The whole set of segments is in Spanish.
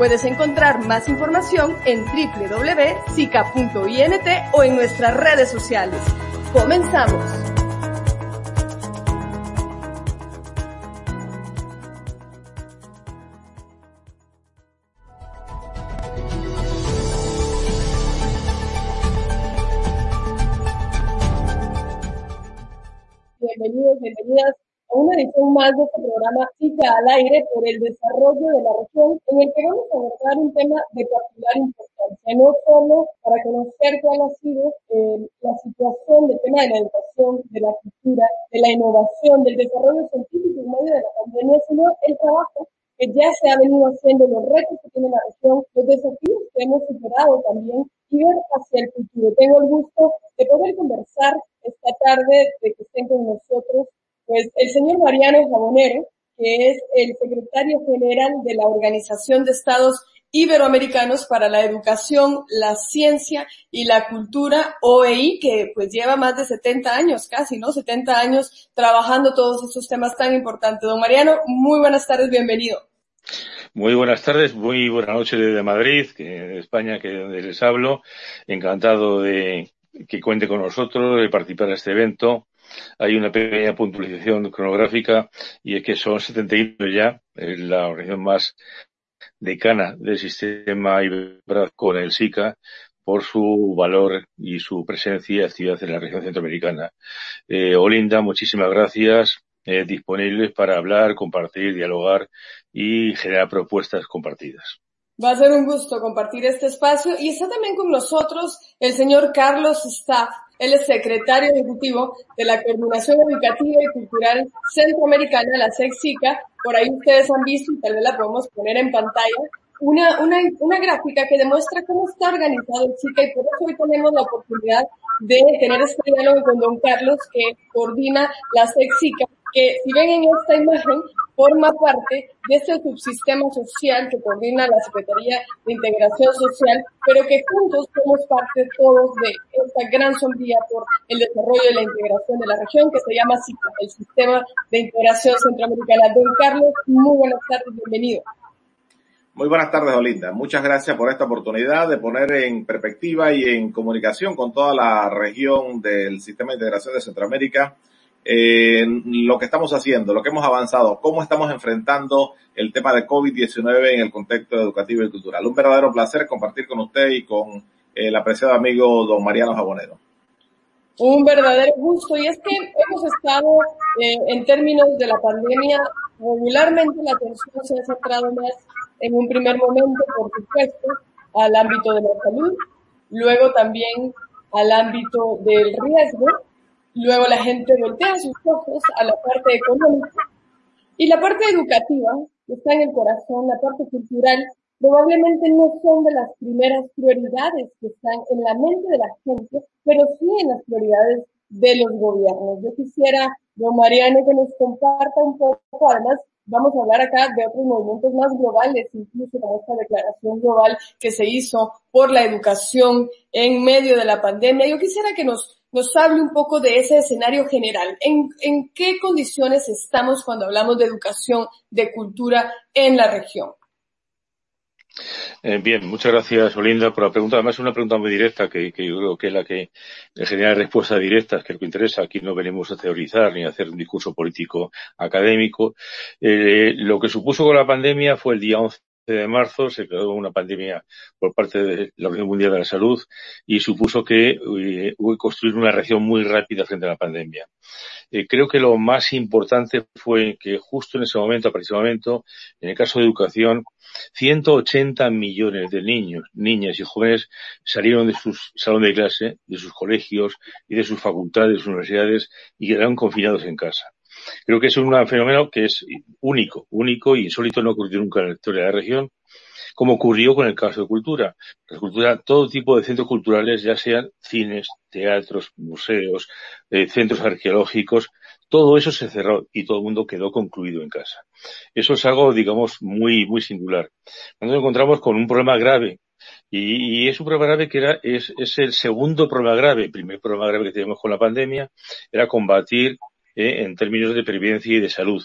Puedes encontrar más información en www.sica.int o en nuestras redes sociales. Comenzamos. Bienvenidos, bienvenidas a una edición más de este programa Cita al Aire por el desarrollo de la región, en el que vamos a abordar un tema de particular importancia, no solo para conocer cuál ha sido eh, la situación del tema de la educación, de la cultura, de la innovación, del desarrollo científico en medio de la pandemia, sino el trabajo que ya se ha venido haciendo, los retos que tiene la región, los desafíos que hemos superado también y ver hacia el futuro. Tengo el gusto de poder conversar esta tarde, de que estén con nosotros pues el señor Mariano Jabonero, que es el secretario general de la Organización de Estados Iberoamericanos para la Educación, la Ciencia y la Cultura, OEI, que pues lleva más de 70 años casi, ¿no? 70 años trabajando todos estos temas tan importantes. Don Mariano, muy buenas tardes, bienvenido. Muy buenas tardes, muy buenas noches desde Madrid, que, España, que donde les hablo. Encantado de que cuente con nosotros, de participar en este evento hay una pequeña puntualización cronográfica y es que son 71 ya, la organización más decana del sistema con el SICA por su valor y su presencia y actividad en la región centroamericana. Eh, Olinda, muchísimas gracias. Eh, disponibles para hablar, compartir, dialogar y generar propuestas compartidas. Va a ser un gusto compartir este espacio y está también con nosotros el señor Carlos Staff, él es secretario ejecutivo de la Coordinación Educativa y Cultural Centroamericana, la SEXICA. Por ahí ustedes han visto, y tal vez la podemos poner en pantalla, una, una, una gráfica que demuestra cómo está organizado el SICA y por eso hoy tenemos la oportunidad de tener este diálogo con don Carlos que coordina la SEXICA, que si ven en esta imagen, forma parte de este subsistema social que coordina la Secretaría de Integración Social, pero que juntos somos parte todos de esta gran sombría por el desarrollo y la integración de la región que se llama SICA, el Sistema de Integración Centroamericana. Don Carlos, muy buenas tardes, bienvenido. Muy buenas tardes, Olinda. Muchas gracias por esta oportunidad de poner en perspectiva y en comunicación con toda la región del Sistema de Integración de Centroamérica eh, lo que estamos haciendo, lo que hemos avanzado, cómo estamos enfrentando el tema de COVID-19 en el contexto educativo y cultural. Un verdadero placer compartir con usted y con el apreciado amigo don Mariano Jabonero. Un verdadero gusto y es que hemos estado eh, en términos de la pandemia, regularmente la atención se ha centrado más en un primer momento, por supuesto, al ámbito de la salud, luego también al ámbito del riesgo Luego la gente voltea sus ojos a la parte económica y la parte educativa, que está en el corazón, la parte cultural, probablemente no son de las primeras prioridades que están en la mente de la gente, pero sí en las prioridades de los gobiernos. Yo quisiera, don Mariano, que nos comparta un poco, además, vamos a hablar acá de otros movimientos más globales, incluso como esta declaración global que se hizo por la educación en medio de la pandemia. Yo quisiera que nos nos hable un poco de ese escenario general. ¿En, ¿En, qué condiciones estamos cuando hablamos de educación, de cultura en la región? Eh, bien, muchas gracias, Olinda, por la pregunta. Además, es una pregunta muy directa que, que yo creo que es la que genera respuestas directas, que es lo que interesa. Aquí no venimos a teorizar ni a hacer un discurso político académico. Eh, lo que supuso con la pandemia fue el día 11 de marzo se creó una pandemia por parte de la Organización Mundial de la Salud y supuso que eh, hubo que construir una reacción muy rápida frente a la pandemia. Eh, creo que lo más importante fue que justo en ese momento, a ese momento, en el caso de educación, 180 millones de niños, niñas y jóvenes salieron de sus salones de clase, de sus colegios y de sus facultades, universidades y quedaron confinados en casa. Creo que es un fenómeno que es único, único y insólito, no ocurrió nunca en la historia de la región como ocurrió con el caso de cultura. La cultura, todo tipo de centros culturales, ya sean cines, teatros, museos, eh, centros arqueológicos, todo eso se cerró y todo el mundo quedó concluido en casa. Eso es algo, digamos, muy, muy singular. Nos encontramos con un problema grave y, es un problema grave que era, es, es, el segundo problema grave. El primer problema grave que teníamos con la pandemia era combatir eh, en términos de previdencia y de salud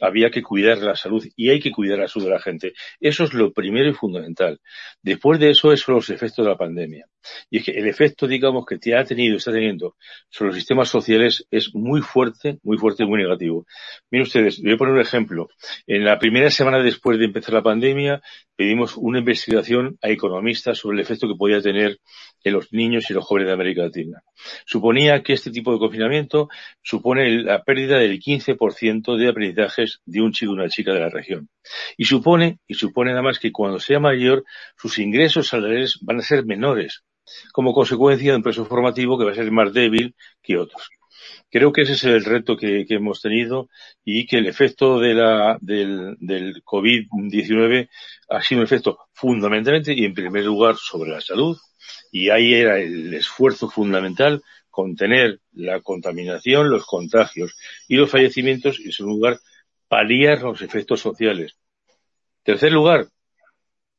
había que cuidar la salud y hay que cuidar la salud de la gente. Eso es lo primero y fundamental. Después de eso, son los efectos de la pandemia. Y es que el efecto, digamos, que te ha tenido está teniendo sobre los sistemas sociales es muy fuerte, muy fuerte y muy negativo. Miren ustedes, voy a poner un ejemplo. En la primera semana después de empezar la pandemia, pedimos una investigación a economistas sobre el efecto que podía tener en los niños y los jóvenes de América Latina. Suponía que este tipo de confinamiento supone la pérdida del 15% de aprendizajes de un chico y una chica de la región. Y supone, y supone nada más que cuando sea mayor, sus ingresos salariales van a ser menores, como consecuencia de un proceso formativo que va a ser más débil que otros. Creo que ese es el reto que, hemos tenido y que el efecto de la, del, del COVID-19 ha sido un efecto fundamentalmente y en primer lugar sobre la salud y ahí era el esfuerzo fundamental contener la contaminación, los contagios y los fallecimientos y en segundo lugar paliar los efectos sociales. Tercer lugar,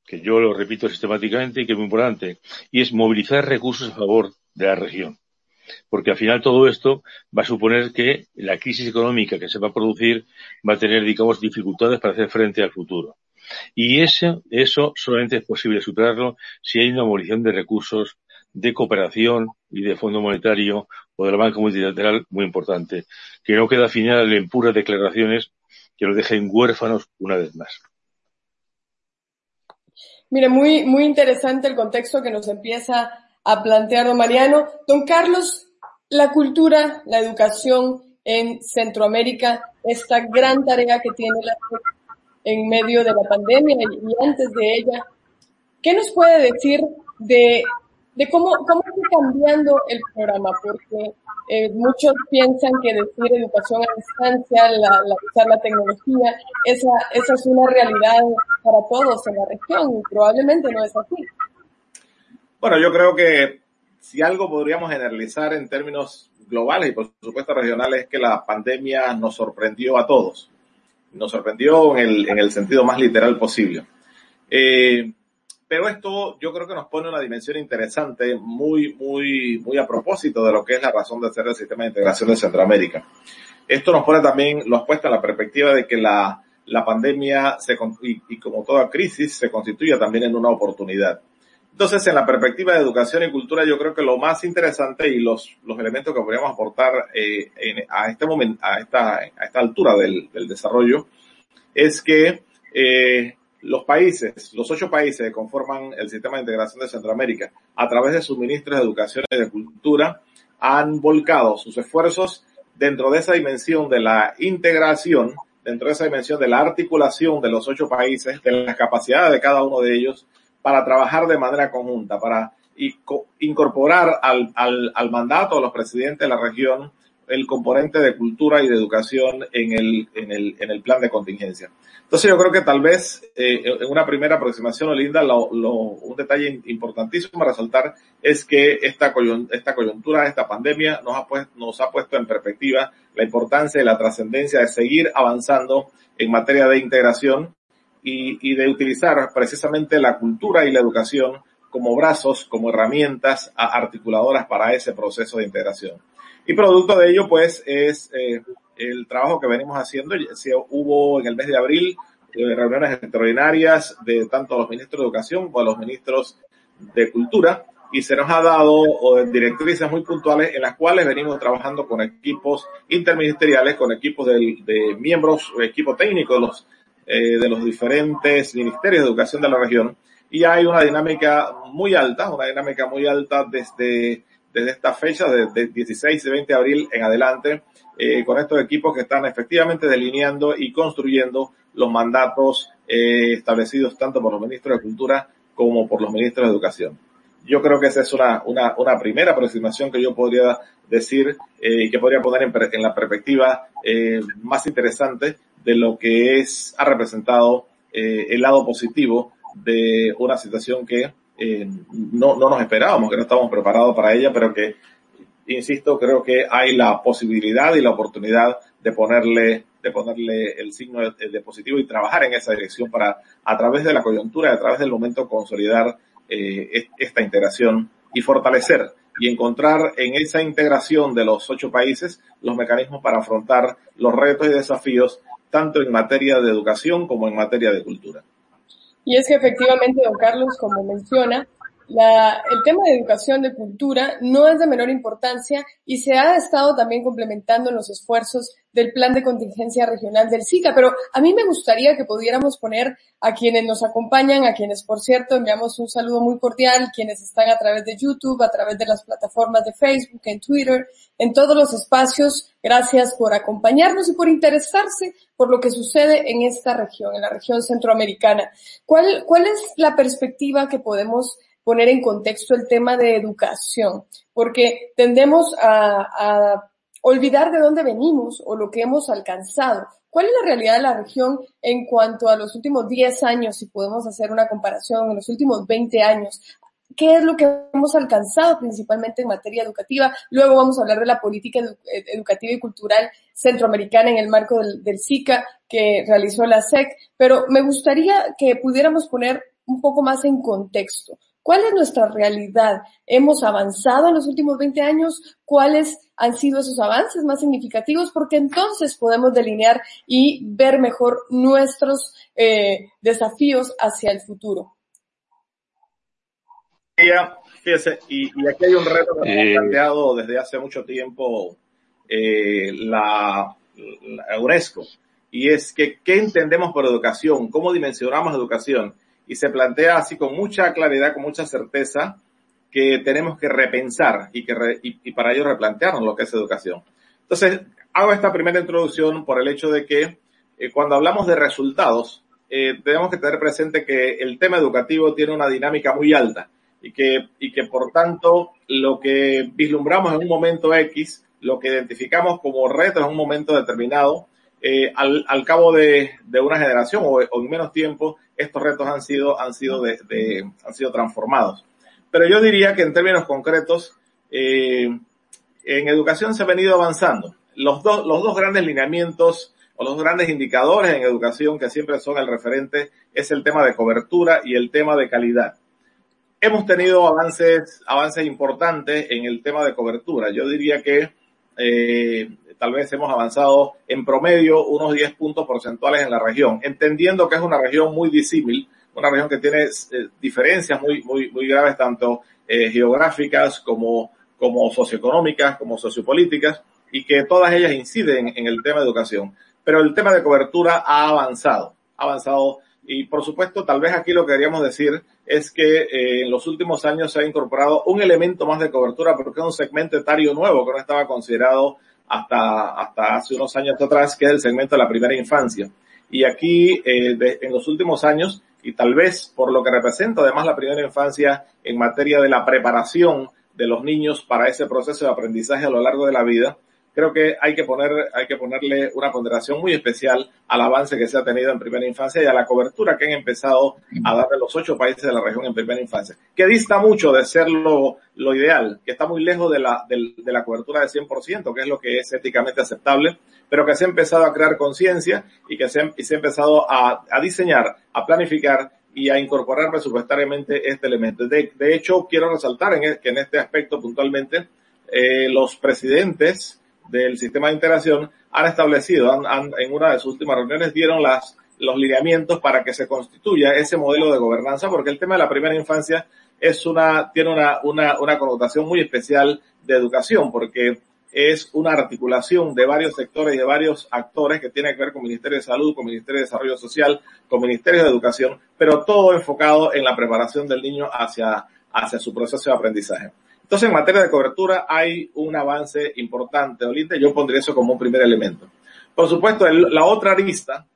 que yo lo repito sistemáticamente y que es muy importante, y es movilizar recursos a favor de la región. Porque al final todo esto va a suponer que la crisis económica que se va a producir va a tener, digamos, dificultades para hacer frente al futuro. Y eso, eso solamente es posible superarlo si hay una movilización de recursos de cooperación y de Fondo Monetario o de la banca multilateral muy importante, que no queda final en puras declaraciones que lo dejen huérfanos una vez más. Mire, muy, muy interesante el contexto que nos empieza a plantear Mariano. Don Carlos, la cultura, la educación en Centroamérica, esta gran tarea que tiene la en medio de la pandemia y antes de ella, ¿qué nos puede decir de, cómo, está cambiando el programa? Porque eh, muchos piensan que decir educación a distancia, la, usar la tecnología, esa es una realidad para todos en la región y probablemente no es así. Bueno, yo creo que si algo podríamos generalizar en términos globales y por supuesto regionales es que la pandemia nos sorprendió a todos. Nos sorprendió en el, en el sentido más literal posible. Eh, pero esto yo creo que nos pone una dimensión interesante, muy, muy, muy a propósito de lo que es la razón de ser el sistema de integración de Centroamérica. Esto nos pone también, nos puesta en la perspectiva de que la, la pandemia se, y, y, como toda crisis se constituye también en una oportunidad. Entonces, en la perspectiva de educación y cultura, yo creo que lo más interesante y los, elementos que podríamos aportar eh, a este momento, a esta, altura del, del desarrollo, es que eh, los países, los ocho países que conforman el sistema de integración de Centroamérica, a través de sus ministros de educación y de cultura, han volcado sus esfuerzos dentro de esa dimensión de la integración, dentro de esa dimensión de la articulación de los ocho países, de las capacidades de cada uno de ellos, para trabajar de manera conjunta, para incorporar al, al, al mandato de los presidentes de la región el componente de cultura y de educación en el, en el, en el plan de contingencia. Entonces yo creo que tal vez eh, en una primera aproximación, Olinda, lo, un detalle importantísimo a resaltar es que esta, esta coyuntura, esta pandemia nos ha, pues, nos ha puesto en perspectiva la importancia y la trascendencia de seguir avanzando en materia de integración y, y de utilizar precisamente la cultura y la educación como brazos, como herramientas articuladoras para ese proceso de integración. Y producto de ello, pues, es eh, el trabajo que venimos haciendo. Hubo en el mes de abril eh, reuniones extraordinarias de tanto los ministros de Educación como los ministros de Cultura y se nos ha dado directrices muy puntuales en las cuales venimos trabajando con equipos interministeriales, con equipos de, de miembros, equipo técnico de los, eh, de los diferentes ministerios de educación de la región y hay una dinámica muy alta, una dinámica muy alta desde desde esta fecha, desde 16 y 20 de abril en adelante, eh, con estos equipos que están efectivamente delineando y construyendo los mandatos eh, establecidos tanto por los ministros de Cultura como por los ministros de Educación. Yo creo que esa es una, una, una primera aproximación que yo podría decir y eh, que podría poner en, en la perspectiva eh, más interesante de lo que es, ha representado eh, el lado positivo de una situación que eh, no, no nos esperábamos, que no estábamos preparados para ella, pero que, insisto, creo que hay la posibilidad y la oportunidad de ponerle, de ponerle el signo de, positivo y trabajar en esa dirección para, a través de la coyuntura, a través del momento, consolidar eh, esta integración y fortalecer y encontrar en esa integración de los ocho países los mecanismos para afrontar los retos y desafíos tanto en materia de educación como en materia de cultura. Y es que efectivamente, don Carlos, como menciona, el tema de educación, de cultura, no es de menor importancia y se ha estado también complementando en los esfuerzos del plan de contingencia regional del SICA, pero a mí me gustaría que pudiéramos poner a quienes nos acompañan, a quienes, por cierto, enviamos un saludo muy cordial, quienes están a través de YouTube, a través de las plataformas de Facebook, en Twitter, en todos los espacios. Gracias por acompañarnos y por interesarse por lo que sucede en esta región, en la región centroamericana. ¿Cuál, cuál es la perspectiva que podemos poner en contexto el tema de educación, porque tendemos a, olvidar de dónde venimos o lo que hemos alcanzado. ¿Cuál es la realidad de la región en cuanto a los últimos 10 años, si podemos hacer una comparación, en los últimos 20 años? ¿Qué es lo que hemos alcanzado principalmente en materia educativa? Luego vamos a hablar de la política educativa y cultural centroamericana en el marco del, del SICA que realizó la SEC, pero me gustaría que pudiéramos poner un poco más en contexto. ¿Cuál es nuestra realidad? ¿Hemos avanzado en los últimos 20 años? ¿Cuáles han sido esos avances más significativos? Porque entonces podemos delinear y ver mejor nuestros eh, desafíos hacia el futuro. Fíjese, y, aquí hay un reto que hemos eh. planteado desde hace mucho tiempo eh, la, la UNESCO, y es que ¿qué entendemos por educación? ¿Cómo dimensionamos educación? Y se plantea así con mucha claridad, con mucha certeza, que tenemos que repensar y, que y, para ello replantearnos lo que es educación. Entonces, hago esta primera introducción por el hecho de que eh, cuando hablamos de resultados, eh, tenemos que tener presente que el tema educativo tiene una dinámica muy alta y que, y que por tanto lo que vislumbramos en un momento X, lo que identificamos como reto en un momento determinado, eh, al, al, cabo de, de, una generación o, o, en menos tiempo, estos retos han sido, han sido, de, de, han sido transformados. Pero yo diría que en términos concretos, eh, en educación se ha venido avanzando. Los, dos los dos grandes lineamientos o los grandes indicadores en educación que siempre son el referente es el tema de cobertura y el tema de calidad. Hemos tenido avances, avances importantes en el tema de cobertura. Yo diría que eh, tal vez hemos avanzado en promedio unos 10 puntos porcentuales en la región, entendiendo que es una región muy disímil, una región que tiene eh, diferencias muy, muy, muy graves, tanto eh, geográficas como, como socioeconómicas, como sociopolíticas, y que todas ellas inciden en el tema de educación. Pero el tema de cobertura ha avanzado, ha avanzado y por supuesto, tal vez aquí lo que queríamos decir es que eh, en los últimos años se ha incorporado un elemento más de cobertura porque es un segmento etario nuevo que no estaba considerado hasta, hasta hace unos años atrás, que es el segmento de la primera infancia. Y aquí, eh, en los últimos años, y tal vez por lo que representa además la primera infancia en materia de la preparación de los niños para ese proceso de aprendizaje a lo largo de la vida, creo que hay que poner, hay que ponerle una ponderación muy especial al avance que se ha tenido en primera infancia y a la cobertura que han empezado a darle los ocho países de la región en primera infancia, que dista mucho de ser lo, lo ideal, que está muy lejos de la, de, de la cobertura del 100%, que es lo que es éticamente aceptable, pero que se ha empezado a crear conciencia y que se y se ha empezado a, diseñar, a planificar y a incorporar presupuestariamente este elemento. De, de hecho, quiero resaltar en, e, que en este aspecto puntualmente, eh, los presidentes del sistema de integración han establecido, han, en una de sus últimas reuniones dieron las, los lineamientos para que se constituya ese modelo de gobernanza, porque el tema de la primera infancia es una, tiene una, una, una connotación muy especial de educación, porque es una articulación de varios sectores y de varios actores que tiene que ver con Ministerio de Salud, con Ministerio de Desarrollo Social, con Ministerio de Educación, pero todo enfocado en la preparación del niño hacia, hacia su proceso de aprendizaje. Entonces, en materia de cobertura hay un avance importante, Olinda, yo pondría eso como un primer elemento. Por supuesto, la otra lista,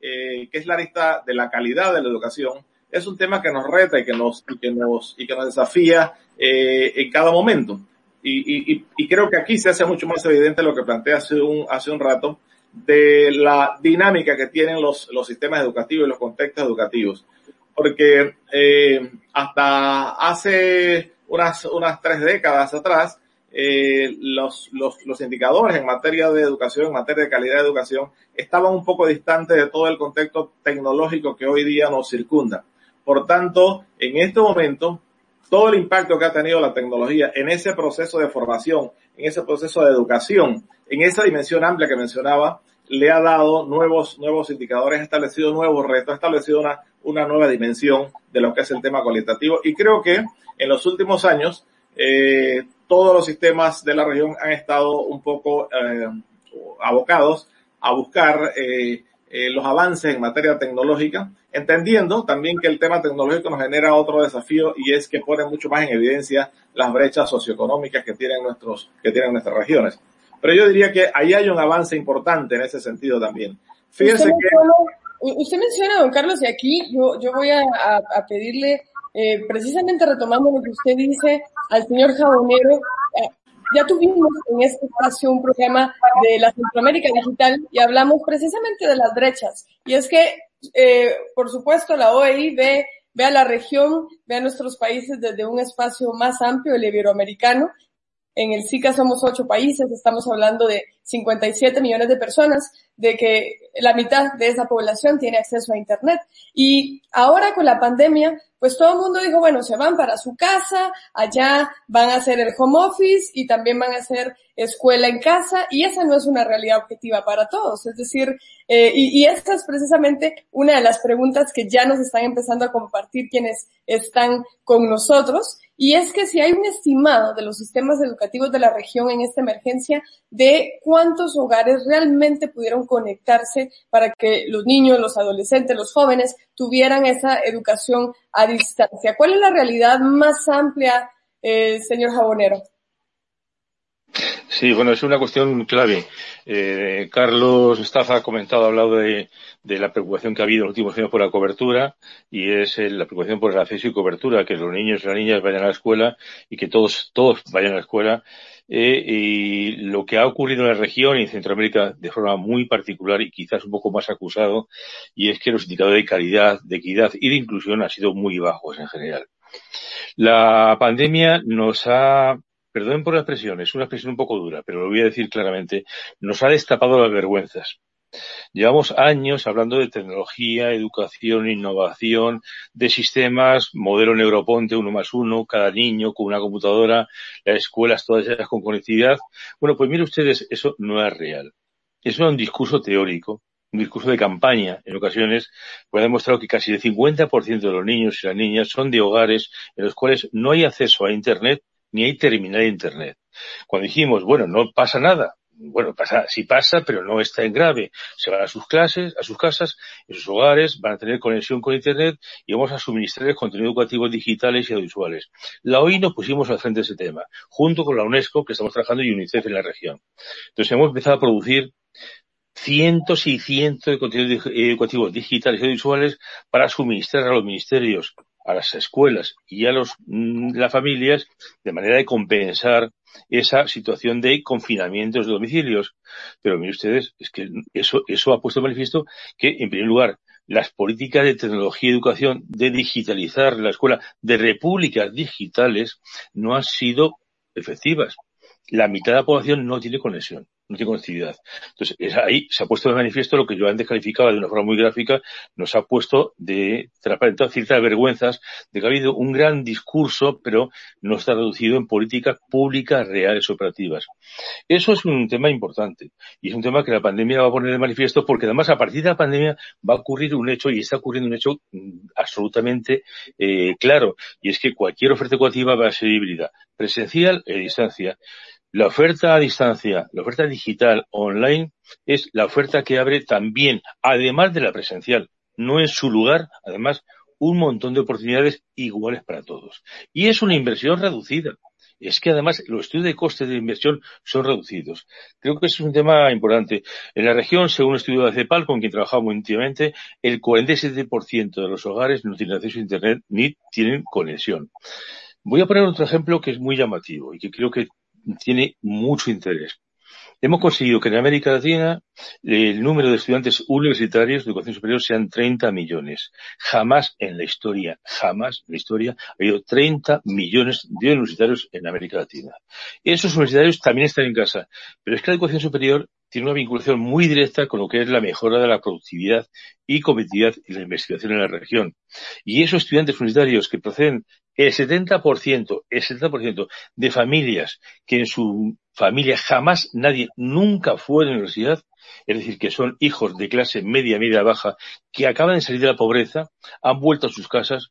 eh, que es la lista de la calidad de la educación, es un tema que nos reta y que nos, que nos, y que nos desafía eh, en cada momento. Y, creo que aquí se hace mucho más evidente lo que planteé hace un, hace un rato de la dinámica que tienen los, los sistemas educativos y los contextos educativos. porque eh, hasta hace unas, unas tres décadas atrás, eh, los, los, los, indicadores en materia de educación, en materia de calidad de educación, estaban un poco distantes de todo el contexto tecnológico que hoy día nos circunda. Por tanto, en este momento, todo el impacto que ha tenido la tecnología en ese proceso de formación, en ese proceso de educación, en esa dimensión amplia que mencionaba, le ha dado nuevos, nuevos indicadores, ha establecido nuevos retos, ha establecido una, una nueva dimensión de lo que es el tema cualitativo. Y creo que en los últimos años, eh, todos los sistemas de la región han estado un poco eh, abocados a buscar eh, eh, los avances en materia tecnológica, entendiendo también que el tema tecnológico nos genera otro desafío y es que pone mucho más en evidencia las brechas socioeconómicas que tienen nuestros, que tienen nuestras regiones. Pero yo diría que ahí hay un avance importante en ese sentido también. Fíjense usted que... usted menciona, don Carlos, y aquí yo, yo voy a, a, pedirle, eh, precisamente retomando lo que usted dice al señor Jabonero, eh, ya tuvimos en este espacio un programa de la Centroamérica Digital y hablamos precisamente de las brechas. Y es que, eh, por supuesto, la OEI ve, ve a la región, ve a nuestros países desde un espacio más amplio, el iberoamericano, en el SICA somos ocho países, estamos hablando de 57 millones de personas, de que la mitad de esa población tiene acceso a Internet. Y ahora con la pandemia, pues todo el mundo dijo, bueno, se van para su casa, allá van a hacer el home office y también van a hacer escuela en casa y esa no es una realidad objetiva para todos. Es decir, eh, y, y esta es precisamente una de las preguntas que ya nos están empezando a compartir quienes están con nosotros y es que si hay un estimado de los sistemas educativos de la región en esta emergencia de cuántos hogares realmente pudieron conectarse para que los niños, los adolescentes, los jóvenes tuvieran esa educación a distancia. ¿Cuál es la realidad más amplia, eh, señor Jabonero? Sí, bueno, es una cuestión clave. Eh, Carlos Estafa ha comentado, ha hablado de, la preocupación que ha habido en los últimos años por la cobertura y es la preocupación por el acceso y cobertura, que los niños y las niñas vayan a la escuela y que todos, todos vayan a la escuela. Eh, y lo que ha ocurrido en la región y en Centroamérica de forma muy particular y quizás un poco más acusado, y es que los indicadores de calidad, de equidad y de inclusión han sido muy bajos en general. La pandemia nos ha Perdón por la expresión, es una expresión un poco dura, pero lo voy a decir claramente, nos ha destapado las vergüenzas. Llevamos años hablando de tecnología, educación, innovación, de sistemas, modelo Neuroponte, uno más uno, cada niño con una computadora, las escuelas todas ellas con conectividad. Bueno, pues miren ustedes, eso no es real. Eso es un discurso teórico, un discurso de campaña en ocasiones, pues ha demostrado que casi el 50% de los niños y las niñas son de hogares en los cuales no hay acceso a Internet ni hay terminal de Internet. Cuando dijimos, bueno, no pasa nada, bueno, pasa, sí pasa, pero no está en grave. Se van a sus clases, a sus casas, en sus hogares, van a tener conexión con Internet y vamos a suministrarles contenidos educativos digitales y audiovisuales. La OI nos pusimos al frente de ese tema, junto con la UNESCO, que estamos trabajando, y UNICEF en la región. Entonces hemos empezado a producir cientos y cientos de contenidos educativos digitales y audiovisuales para suministrar a los ministerios a las escuelas y a los, mm, las familias de manera de compensar esa situación de confinamientos de domicilios. Pero miren ustedes, es que eso, eso ha puesto de manifiesto que, en primer lugar, las políticas de tecnología y educación, de digitalizar la escuela, de repúblicas digitales, no han sido efectivas. La mitad de la población no tiene conexión no tiene conectividad. Entonces, ahí se ha puesto de manifiesto lo que yo antes calificaba de una forma muy gráfica, nos ha puesto de transparentar ciertas vergüenzas de que ha habido un gran discurso, pero no está reducido en políticas públicas reales operativas. Eso es un tema importante y es un tema que la pandemia va a poner de manifiesto porque además a partir de la pandemia va a ocurrir un hecho y está ocurriendo un hecho mm, absolutamente eh, claro y es que cualquier oferta educativa va a ser híbrida, presencial e distancia. La oferta a distancia, la oferta digital online es la oferta que abre también, además de la presencial, no en su lugar, además, un montón de oportunidades iguales para todos. Y es una inversión reducida. Es que además los estudios de costes de inversión son reducidos. Creo que eso es un tema importante. En la región, según un estudio de CEPAL, con quien trabajamos íntimamente, el 47% de los hogares no tienen acceso a Internet ni tienen conexión. Voy a poner otro ejemplo que es muy llamativo y que creo que tiene mucho interés. hemos conseguido que en América Latina el número de estudiantes universitarios de educación superior sean 30 millones. Jamás en la historia, jamás en la historia ha habido 30 millones de universitarios en América Latina. Esos universitarios también están en casa, pero es que la educación superior tiene una vinculación muy directa con lo que es la mejora de la productividad y competitividad y la investigación en la región. Y esos estudiantes universitarios que proceden el 70%, el 70% de familias que en su familia jamás nadie nunca fue a la universidad, es decir, que son hijos de clase media, media baja, que acaban de salir de la pobreza, han vuelto a sus casas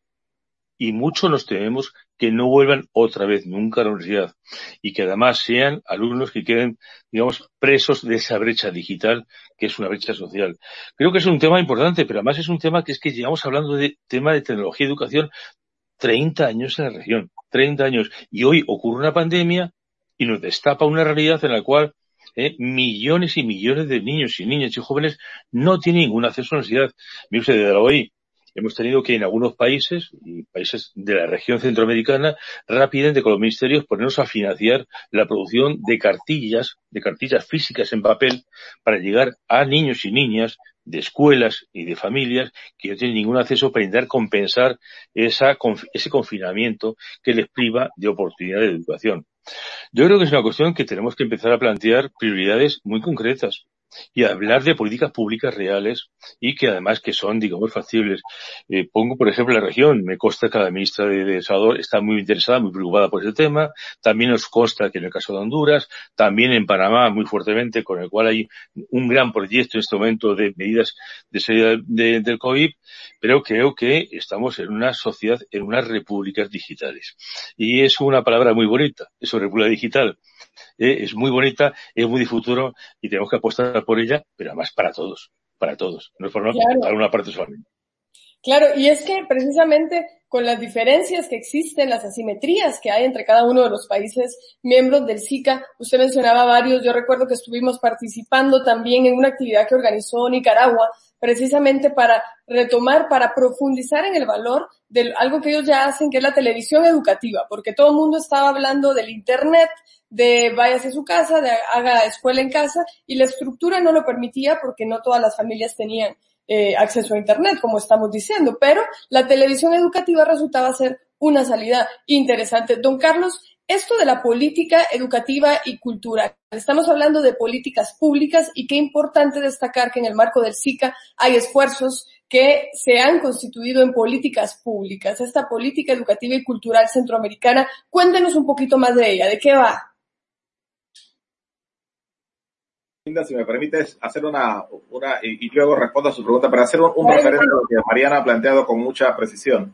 y mucho nos tememos que no vuelvan otra vez nunca a la universidad y que además sean alumnos que queden, digamos, presos de esa brecha digital que es una brecha social. Creo que es un tema importante, pero además es un tema que es que llevamos hablando de tema de tecnología y educación 30 años en la región, 30 años. Y hoy ocurre una pandemia y nos destapa una realidad en la cual eh, millones y millones de niños y niñas y jóvenes no tienen ningún acceso a la universidad. Mire usted, de hoy hemos tenido que en algunos países, y países de la región centroamericana, rápidamente con los ministerios ponernos a financiar la producción de cartillas, de cartillas físicas en papel, para llegar a niños y niñas de escuelas y de familias que no tienen ningún acceso para intentar compensar esa, ese confinamiento que les priva de oportunidad de educación. Yo creo que es una cuestión que tenemos que empezar a plantear prioridades muy concretas y hablar de políticas públicas reales y que además que son, digamos, factibles. Eh, pongo, por ejemplo, la región. Me consta que la ministra de, de Salvador está muy interesada, muy preocupada por ese tema. También nos consta que en el caso de Honduras, también en Panamá muy fuertemente, con el cual hay un gran proyecto en este momento de medidas de salida del COVID, pero creo que estamos en una sociedad, en unas repúblicas digitales. Y es una palabra muy bonita, eso, república digital. Eh, es muy bonita, es muy de futuro y tenemos que apostar por ella, pero además para todos, para todos, no es una parte solamente. Claro, y es que precisamente con las diferencias que existen, las asimetrías que hay entre cada uno de los países miembros del SICA, usted mencionaba varios, yo recuerdo que estuvimos participando también en una actividad que organizó Nicaragua, precisamente para retomar, para profundizar en el valor de algo que ellos ya hacen, que es la televisión educativa, porque todo el mundo estaba hablando del Internet, de váyase a su casa, de haga escuela en casa, y la estructura no lo permitía porque no todas las familias tenían eh, acceso a Internet, como estamos diciendo, pero la televisión educativa resultaba ser una salida interesante. Don Carlos, esto de la política educativa y cultural, estamos hablando de políticas públicas y qué importante destacar que en el marco del SICA hay esfuerzos que se han constituido en políticas públicas. Esta política educativa y cultural centroamericana, cuéntenos un poquito más de ella, ¿de qué va? si me permites hacer una, una y, luego respondo a su pregunta, para hacer un, un referente a lo que Mariana ha planteado con mucha precisión.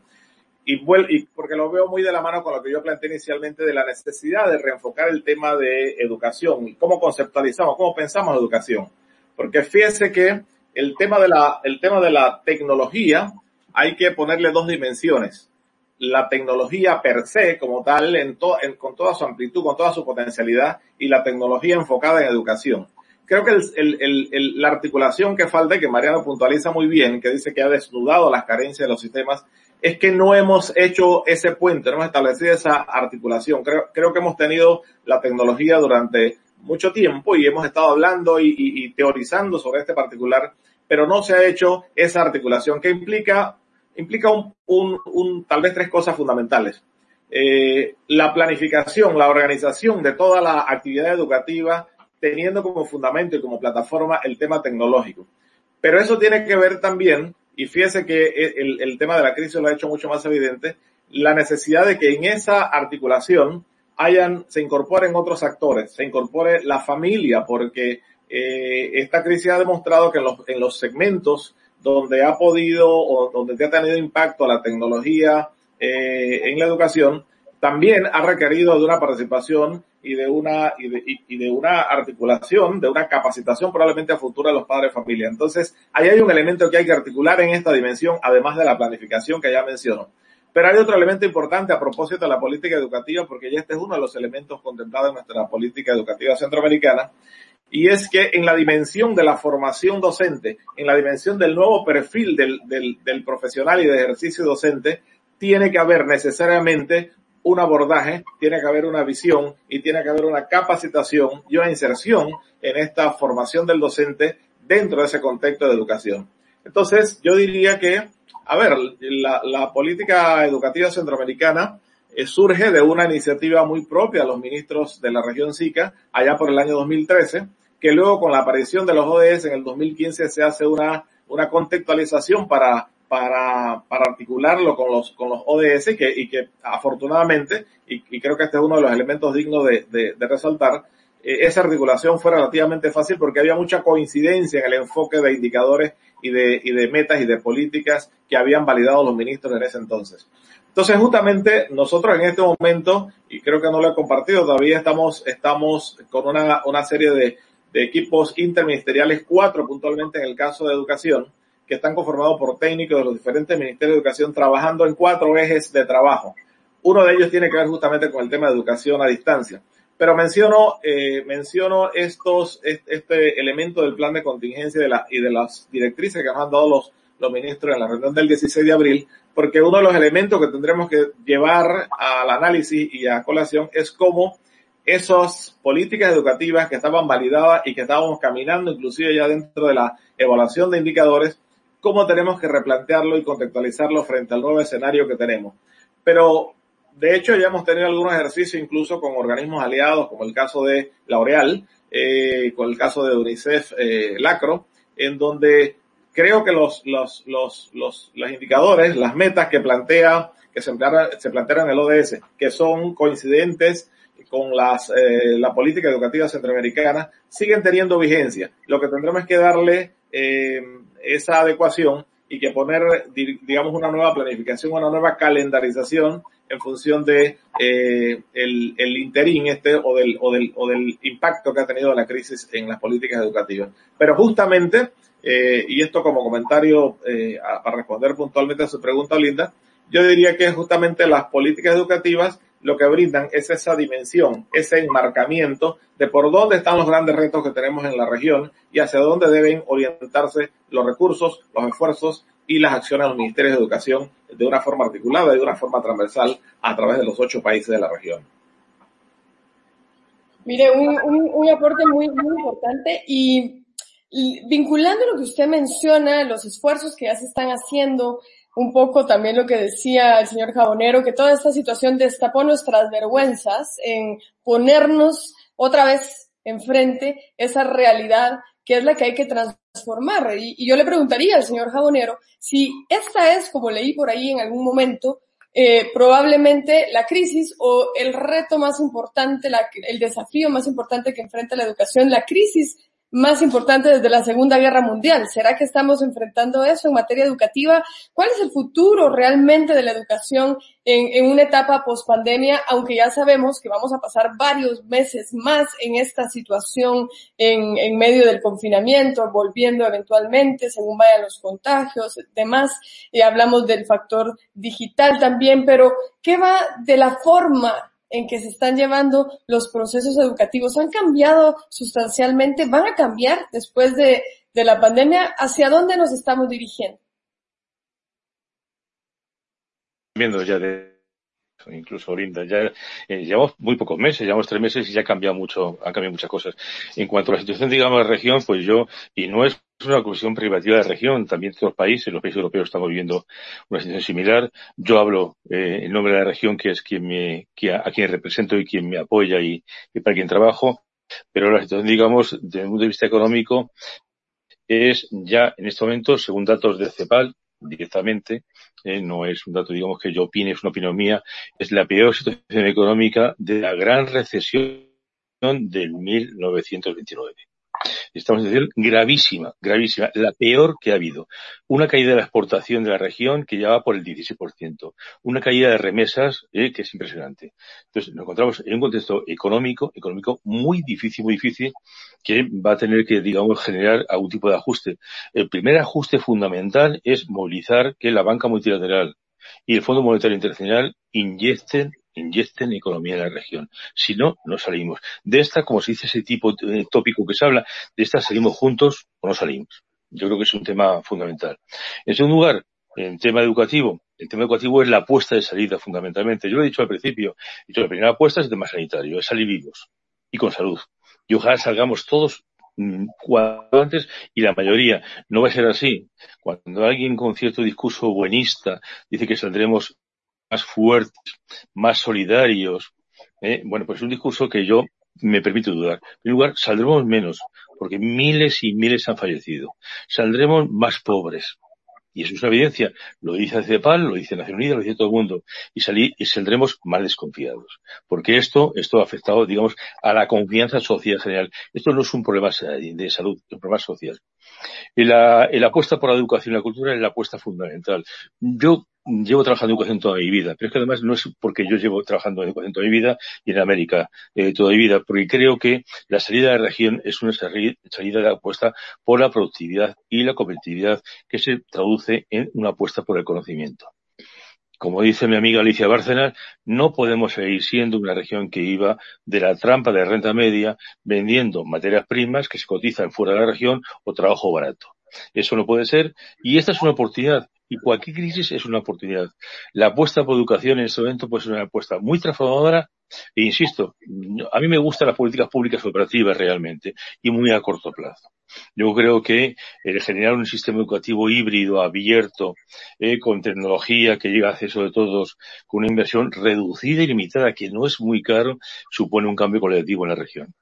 Y, y porque lo veo muy de la mano con lo que yo planteé inicialmente de la necesidad de reenfocar el tema de educación y cómo conceptualizamos, cómo pensamos educación. Porque fíjese que el tema de la, el tema de la tecnología hay que ponerle dos dimensiones. La tecnología per se como tal, en con toda su amplitud, con toda su potencialidad y la tecnología enfocada en educación creo que la articulación que falta que Mariano puntualiza muy bien, que dice que ha desnudado las carencias de los sistemas, es que no hemos hecho ese puente, no hemos establecido esa articulación. Creo, creo que hemos tenido la tecnología durante mucho tiempo y hemos estado hablando y, teorizando sobre este particular, pero no se ha hecho esa articulación que implica, implica un, un, tal vez tres cosas fundamentales. Eh, la planificación, la organización de toda la actividad educativa, teniendo como fundamento y como plataforma el tema tecnológico. Pero eso tiene que ver también, y fíjese que el, el tema de la crisis lo ha hecho mucho más evidente, la necesidad de que en esa articulación hayan, se incorporen otros actores, se incorpore la familia, porque eh, esta crisis ha demostrado que en los, en los segmentos donde ha podido o donde ha tenido impacto la tecnología eh, en la educación, también ha requerido de una participación y de una, y de, y de, una articulación, de una capacitación probablemente a futuro de los padres de familia. Entonces, ahí hay un elemento que hay que articular en esta dimensión, además de la planificación que ya mencionó. Pero hay otro elemento importante a propósito de la política educativa, porque ya este es uno de los elementos contemplados en nuestra política educativa centroamericana, y es que en la dimensión de la formación docente, en la dimensión del nuevo perfil del, del, del profesional y de ejercicio docente, tiene que haber necesariamente un abordaje, tiene que haber una visión y tiene que haber una capacitación y una inserción en esta formación del docente dentro de ese contexto de educación. Entonces, yo diría que, a ver, la, política educativa centroamericana eh, surge de una iniciativa muy propia de los ministros de la región SICA allá por el año 2013, que luego con la aparición de los ODS en el 2015 se hace una, una contextualización para para, para articularlo con los, con los ODS y que, y que afortunadamente, y, creo que este es uno de los elementos dignos de, de, resaltar, eh, esa articulación fue relativamente fácil porque había mucha coincidencia en el enfoque de indicadores y de, y de metas y de políticas que habían validado los ministros en ese entonces. Entonces, justamente nosotros en este momento, y creo que no lo he compartido, todavía estamos, estamos con una, una serie de, de equipos interministeriales, cuatro puntualmente en el caso de educación, que están conformados por técnicos de los diferentes ministerios de educación trabajando en cuatro ejes de trabajo. Uno de ellos tiene que ver justamente con el tema de educación a distancia. Pero menciono, eh, menciono estos, este elemento del plan de contingencia y de las directrices que han dado los, los ministros en la reunión del 16 de abril, porque uno de los elementos que tendremos que llevar al análisis y a colación es cómo esas políticas educativas que estaban validadas y que estábamos caminando inclusive ya dentro de la evaluación de indicadores, cómo tenemos que replantearlo y contextualizarlo frente al nuevo escenario que tenemos. Pero de hecho ya hemos tenido algunos ejercicios incluso con organismos aliados, como el caso de L'Oreal, eh, con el caso de UNICEF eh, Lacro, en donde creo que los, los, los, los, los indicadores, las metas que plantea, que se, se plantearon en el ODS, que son coincidentes con las, eh, la política educativa centroamericana, siguen teniendo vigencia. Lo que tendremos es que darle eh, esa adecuación y que poner, digamos, una nueva planificación, una nueva calendarización en función de eh, el, el interín este o del, o, del, o del impacto que ha tenido la crisis en las políticas educativas. Pero justamente, eh, y esto como comentario eh, para responder puntualmente a su pregunta, Linda, yo diría que justamente las políticas educativas lo que brindan es esa dimensión, ese enmarcamiento de por dónde están los grandes retos que tenemos en la región y hacia dónde deben orientarse los recursos, los esfuerzos y las acciones de los ministerios de educación de una forma articulada y de una forma transversal a través de los ocho países de la región. Mire, un, aporte muy, muy importante y vinculando lo que usted menciona, los esfuerzos que ya se están haciendo un poco también lo que decía el señor Jabonero, que toda esta situación destapó nuestras vergüenzas en ponernos otra vez enfrente esa realidad que es la que hay que transformar. Y, yo le preguntaría al señor Jabonero si esta es, como leí por ahí en algún momento, eh, probablemente la crisis o el reto más importante, el desafío más importante que enfrenta la educación, la crisis más importante desde la Segunda Guerra Mundial. ¿Será que estamos enfrentando eso en materia educativa? ¿Cuál es el futuro realmente de la educación en, una etapa post-pandemia? Aunque ya sabemos que vamos a pasar varios meses más en esta situación en, en medio del confinamiento, volviendo eventualmente según vayan los contagios, demás. Y hablamos del factor digital también, pero ¿qué va de la forma en que se están llevando los procesos educativos han cambiado sustancialmente, van a cambiar después de, la pandemia. ¿Hacia dónde nos estamos dirigiendo? De incluso Olinda. Ya eh, llevamos muy pocos meses, llevamos tres meses y ya ha cambiado mucho, han cambiado muchas cosas. En cuanto a la situación, digamos, de la región, pues yo, y no es una cuestión privativa de la región, también otros países, los países europeos estamos viviendo una situación similar. Yo hablo eh, en nombre de la región, que es quien me, a quien represento y quien me apoya y, y para quien trabajo. Pero la situación, digamos, desde el punto de vista económico, es ya en este momento, según datos de CEPAL, directamente, eh, no es un dato, digamos, que yo opine, es una opinión mía, es la peor situación económica de la gran recesión del 1929 estamos diciendo gravísima, gravísima, la peor que ha habido. Una caída de la exportación de la región que ya va por el 16%, una caída de remesas eh, que es impresionante. Entonces, nos encontramos en un contexto económico, económico muy difícil, muy difícil, que va a tener que, digamos, generar algún tipo de ajuste. El primer ajuste fundamental es movilizar que la banca multilateral y el Fondo Monetario Internacional inyecten inyecten economía en la región. Si no, no salimos. De esta, como se dice ese tipo de tópico que se habla, de esta salimos juntos o no salimos. Yo creo que es un tema fundamental. En segundo lugar, en tema educativo, El tema educativo es la apuesta de salida, fundamentalmente. Yo lo he dicho al principio. He la primera apuesta es el tema sanitario, es salir vivos y con salud. Y ojalá salgamos todos mm, cuanto antes y la mayoría. No va a ser así. Cuando alguien con cierto discurso buenista dice que saldremos más fuertes, más solidarios, ¿eh? bueno, pues es un discurso que yo me permito dudar. En primer lugar, saldremos menos, porque miles y miles han fallecido. Saldremos más pobres. Y eso es una evidencia. Lo dice CEPAL, lo dice Naciones Unidas, lo dice todo el mundo. Y, salí, y saldremos más desconfiados. Porque esto, esto ha afectado, digamos, a la confianza social general. Esto no es un problema de salud, es un problema social. Y la, la apuesta por la educación y la cultura es la apuesta fundamental. Yo llevo trabajando en educación toda mi vida, pero es que además no es porque yo llevo trabajando en educación toda mi vida y en América eh, toda mi vida, porque creo que la salida de la región es una salida de apuesta por la productividad y la competitividad que se traduce en una apuesta por el conocimiento. Como dice mi amiga Alicia Bárcenas, no podemos seguir siendo una región que iba de la trampa de renta media vendiendo materias primas que se cotizan fuera de la región o trabajo barato. Eso no puede ser y esta es una oportunidad y cualquier crisis es una oportunidad. La apuesta por educación en este momento puede ser una apuesta muy transformadora e insisto, a mí me gustan las políticas públicas operativas realmente y muy a corto plazo. Yo creo que el generar un sistema educativo híbrido, abierto, eh, con tecnología que llega a acceso de todos, con una inversión reducida y limitada, que no es muy caro, supone un cambio colectivo en la región.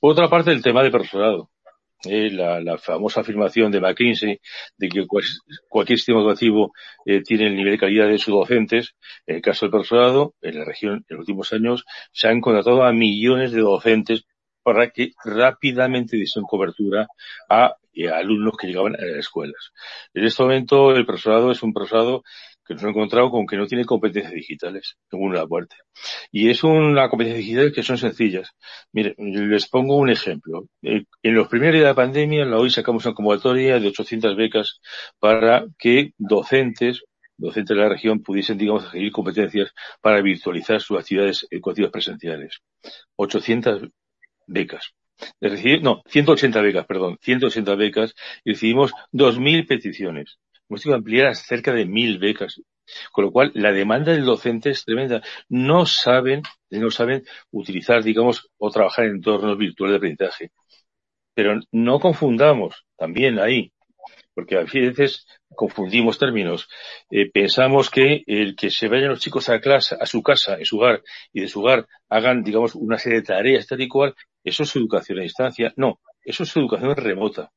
Por otra parte, el tema de personal eh, la, famosa afirmación de McKinsey de que cualquier sistema educativo eh, tiene el nivel de calidad de sus docentes. En el caso del profesorado, en la región, en los últimos años, se han contratado a millones de docentes para que rápidamente diesen cobertura a, eh, alumnos que llegaban a las escuelas. En este momento, el profesorado es un profesorado que nos hemos encontrado con que no tiene competencias digitales, según una parte. Y es una competencia digital que son sencillas. Mire, les pongo un ejemplo. Eh, en los primeros días de la pandemia, la hoy sacamos una convocatoria de 800 becas para que docentes, docentes de la región pudiesen, digamos, adquirir competencias para virtualizar sus actividades educativas presenciales. 800 becas. No, 180 becas, perdón, 180 becas y recibimos 2.000 peticiones hemos ampliar a cerca de mil becas. Con lo cual, la demanda del docente es tremenda. No saben, no saben utilizar, digamos, o trabajar en entornos virtuales de aprendizaje. Pero no confundamos también ahí, porque a veces confundimos términos. Eh, pensamos que el que se vayan los chicos a clase, a su casa, en su hogar, y de su hogar hagan, digamos, una serie de tareas tal y cual, eso es educación a distancia. No, eso es educación remota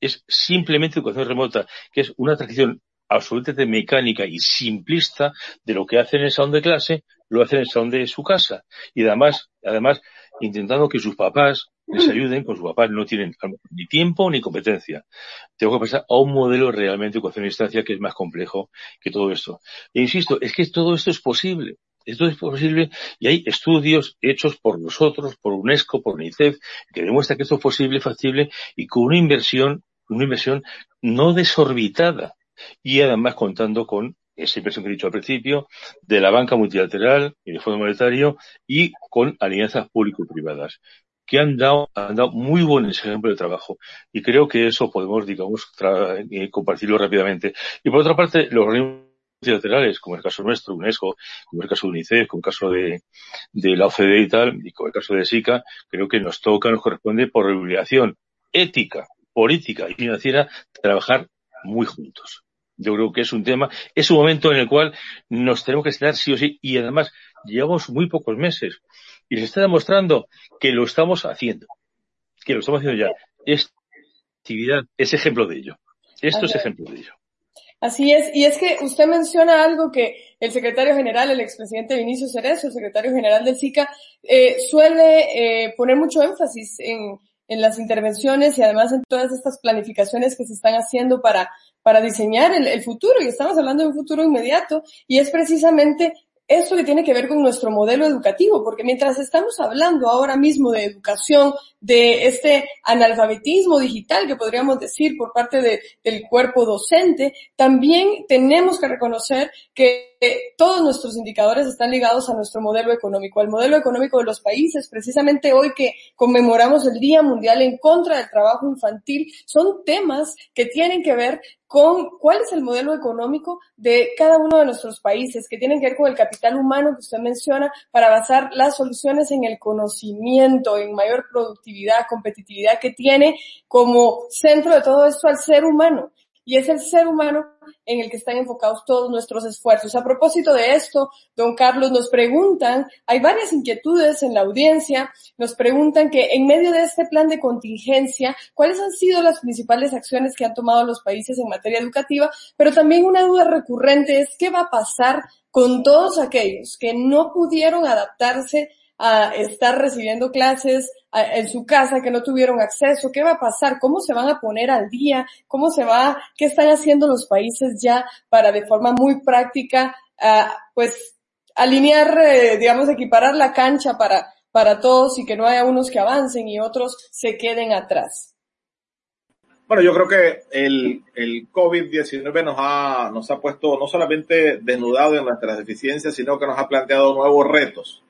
es simplemente educación remota, que es una tradición absolutamente mecánica y simplista de lo que hacen en el salón de clase, lo hacen en el salón de su casa. Y además, además, intentando que sus papás les ayuden, con sus papás no tienen ni tiempo ni competencia. Tengo que pasar a un modelo realmente de educación a distancia que es más complejo que todo esto. E insisto, es que todo esto es posible. Esto es posible y hay estudios hechos por nosotros, por UNESCO, por UNICEF, que demuestran que esto es posible, factible y con una inversión una inversión no desorbitada y además contando con esa inversión que he dicho al principio, de la banca multilateral y del Fondo Monetario y con alianzas público-privadas que han dado, han dado muy buen ejemplo de trabajo. Y creo que eso podemos, digamos, eh, compartirlo rápidamente. Y por otra parte, los multilaterales, como el caso nuestro, UNESCO, como el caso de UNICEF, como el caso de, de la OCDE y tal, y como el caso de SICA, creo que nos toca, nos corresponde por obligación ética política y financiera trabajar muy juntos. Yo creo que es un tema, es un momento en el cual nos tenemos que estar sí o sí y además llevamos muy pocos meses y se está demostrando que lo estamos haciendo, que lo estamos haciendo ya. Esta actividad es ejemplo de ello. Esto es ejemplo de ello. Así es, y es que usted menciona algo que el secretario general, el expresidente Vinicio Cerezo, el secretario general del SICA, eh, suele eh, poner mucho énfasis en, en las intervenciones y además en todas estas planificaciones que se están haciendo para, para diseñar el, el futuro. Y estamos hablando de un futuro inmediato y es precisamente esto que tiene que ver con nuestro modelo educativo, porque mientras estamos hablando ahora mismo de educación, de este analfabetismo digital que podríamos decir por parte de, del cuerpo docente, también tenemos que reconocer que todos nuestros indicadores están ligados a nuestro modelo económico, al modelo económico de los países. Precisamente hoy que conmemoramos el Día Mundial en contra del trabajo infantil, son temas que tienen que ver con cuál es el modelo económico de cada uno de nuestros países, que tienen que ver con el capital humano que usted menciona, para basar las soluciones en el conocimiento, en mayor productividad, competitividad que tiene como centro de todo esto al ser humano y es el ser humano en el que están enfocados todos nuestros esfuerzos. A propósito de esto, don Carlos, nos preguntan, hay varias inquietudes en la audiencia, nos preguntan que en medio de este plan de contingencia, ¿cuáles han sido las principales acciones que han tomado los países en materia educativa? Pero también una duda recurrente es qué va a pasar con todos aquellos que no pudieron adaptarse a estar recibiendo clases en su casa, que no tuvieron acceso, qué va a pasar, cómo se van a poner al día, cómo se va, qué están haciendo los países ya para de forma muy práctica, pues alinear, eh, digamos, equiparar la cancha para, para todos y que no haya unos que avancen y otros se queden atrás. Bueno, yo creo que el, el COVID-19 nos ha, nos ha puesto no solamente desnudado en nuestras deficiencias, sino que nos ha planteado nuevos retos.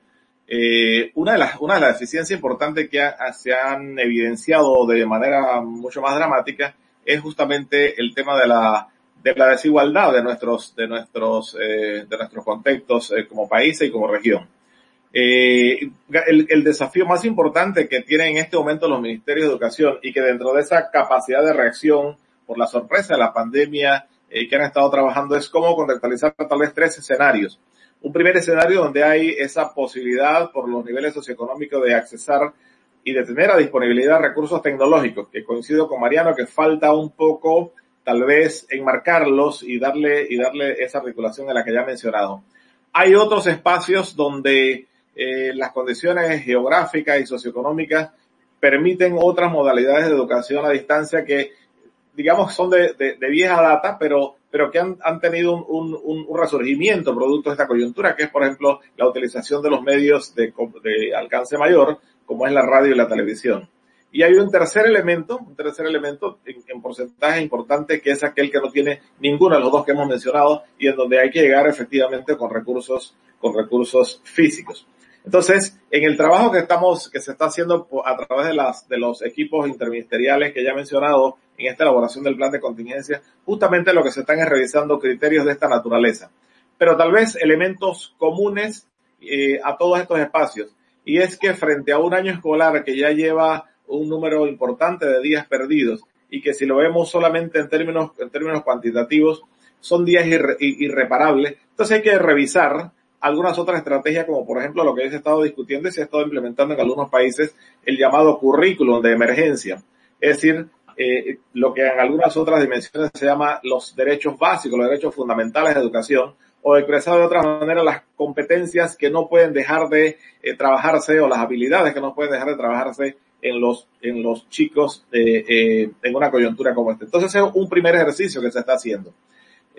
Eh, una, de las, una de las deficiencias importantes que se han evidenciado de manera mucho más dramática es justamente el tema de la, de la desigualdad de nuestros, de nuestros, eh, de nuestros contextos eh, como país y como región. El, el, desafío más importante que tienen en este momento los ministerios de educación y que dentro de esa capacidad de reacción por la sorpresa de la pandemia eh, que han estado trabajando es cómo contextualizar tal vez tres escenarios un primer escenario donde hay esa posibilidad por los niveles socioeconómicos de accesar y de tener a disponibilidad recursos tecnológicos, que coincido con Mariano que falta un poco tal vez enmarcarlos y darle, y darle esa articulación a la que ya he mencionado. Hay otros espacios donde eh, las condiciones geográficas y socioeconómicas permiten otras modalidades de educación a distancia que digamos son de, de, de vieja data, pero pero que han, han tenido un, un, un, resurgimiento producto de esta coyuntura, que es, por ejemplo, la utilización de los medios de, de, alcance mayor, como es la radio y la televisión. Y hay un tercer elemento, un tercer elemento en, en, porcentaje importante, que es aquel que no tiene ninguno de los dos que hemos mencionado y en donde hay que llegar efectivamente con recursos, con recursos físicos. Entonces, en el trabajo que estamos, que se está haciendo a través de las, de los equipos interministeriales que ya he mencionado en esta elaboración del plan de contingencia, justamente lo que se están es revisando criterios de esta naturaleza. Pero tal vez elementos comunes eh, a todos estos espacios. Y es que frente a un año escolar que ya lleva un número importante de días perdidos y que si lo vemos solamente en términos, en términos cuantitativos, son días irre, irreparables. Entonces hay que revisar algunas otras estrategias, como por ejemplo lo que se ha estado discutiendo y se ha estado implementando en algunos países, el llamado currículum de emergencia. Es decir, eh, lo que en algunas otras dimensiones se llama los derechos básicos, los derechos fundamentales de educación, o expresado de otra manera las competencias que no pueden dejar de eh, trabajarse o las habilidades que no pueden dejar de trabajarse en los, en los chicos eh, eh, en una coyuntura como esta. Entonces es un primer ejercicio que se está haciendo.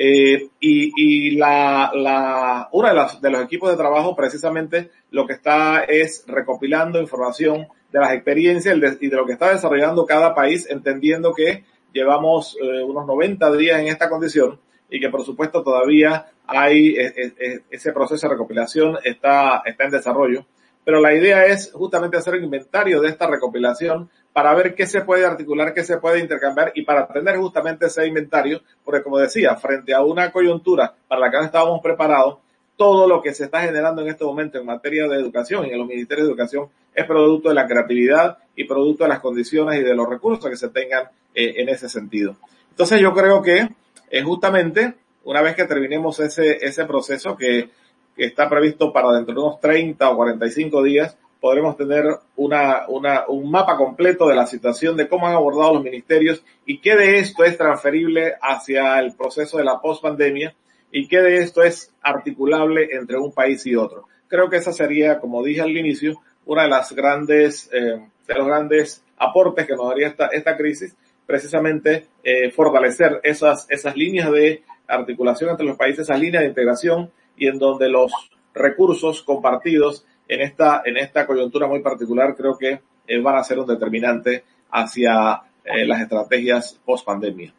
Eh, y, y la, la, uno de, las, de los equipos de trabajo precisamente lo que está es recopilando información de las experiencias y de lo que está desarrollando cada país, entendiendo que llevamos eh, unos 90 días en esta condición y que por supuesto todavía hay eh, eh, eh, ese proceso de recopilación está, está en desarrollo. Pero la idea es justamente hacer un inventario de esta recopilación para ver qué se puede articular, qué se puede intercambiar y para tener justamente ese inventario, porque como decía, frente a una coyuntura para la que no estábamos preparados, todo lo que se está generando en este momento en materia de educación y en los ministerios de educación es producto de la creatividad y producto de las condiciones y de los recursos que se tengan eh, en ese sentido. Entonces yo creo que eh, justamente una vez que terminemos ese, ese proceso que, está previsto para dentro de unos 30 o 45 días, podremos tener una, una, un mapa completo de la situación de cómo han abordado los ministerios y qué de esto es transferible hacia el proceso de la post-pandemia y qué de esto es articulable entre un país y otro. Creo que esa sería, como dije al inicio, una de las grandes, eh, de los grandes aportes que nos daría esta, esta crisis, precisamente eh, fortalecer esas, esas líneas de articulación entre los países, esas líneas de integración y en donde los recursos compartidos en esta, en esta coyuntura muy particular creo que eh, van a ser un determinante hacia eh, las estrategias post pandemia.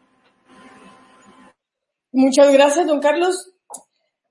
Muchas gracias, don Carlos.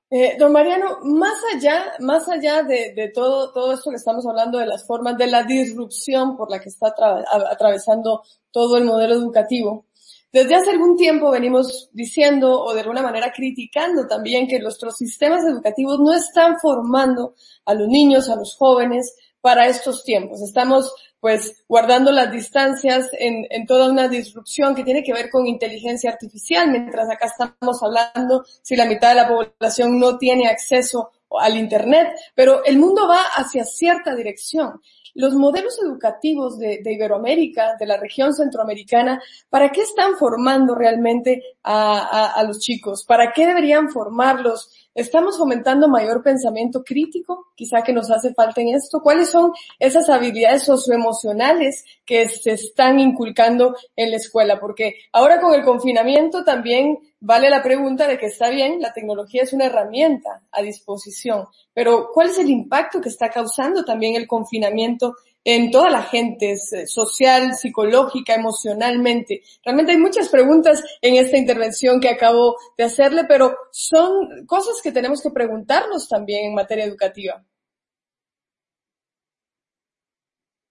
Eh, don Mariano, más allá, más allá de, de, todo, todo esto que estamos hablando de las formas de la disrupción por la que está atra atravesando todo el modelo educativo, Desde hace algún tiempo venimos diciendo o de alguna manera criticando también que nuestros sistemas educativos no están formando a los niños, a los jóvenes para estos tiempos. Estamos pues guardando las distancias en, toda una disrupción que tiene que ver con inteligencia artificial, mientras acá estamos hablando si la mitad de la población no tiene acceso al Internet, pero el mundo va hacia cierta dirección. Los modelos educativos de, Iberoamérica, de la región centroamericana, ¿para qué están formando realmente a, los chicos? ¿Para qué deberían formarlos? ¿Estamos fomentando mayor pensamiento crítico? Quizá que nos hace falta en esto. ¿Cuáles son esas habilidades socioemocionales que se están inculcando en la escuela? Porque ahora con el confinamiento también vale la pregunta de que está bien, la tecnología es una herramienta a disposición, pero ¿cuál es el impacto que está causando también el confinamiento en toda la gente, eh, social, psicológica, emocionalmente? Realmente hay muchas preguntas en esta intervención que acabo de hacerle, pero son cosas que tenemos que preguntarnos también en materia educativa.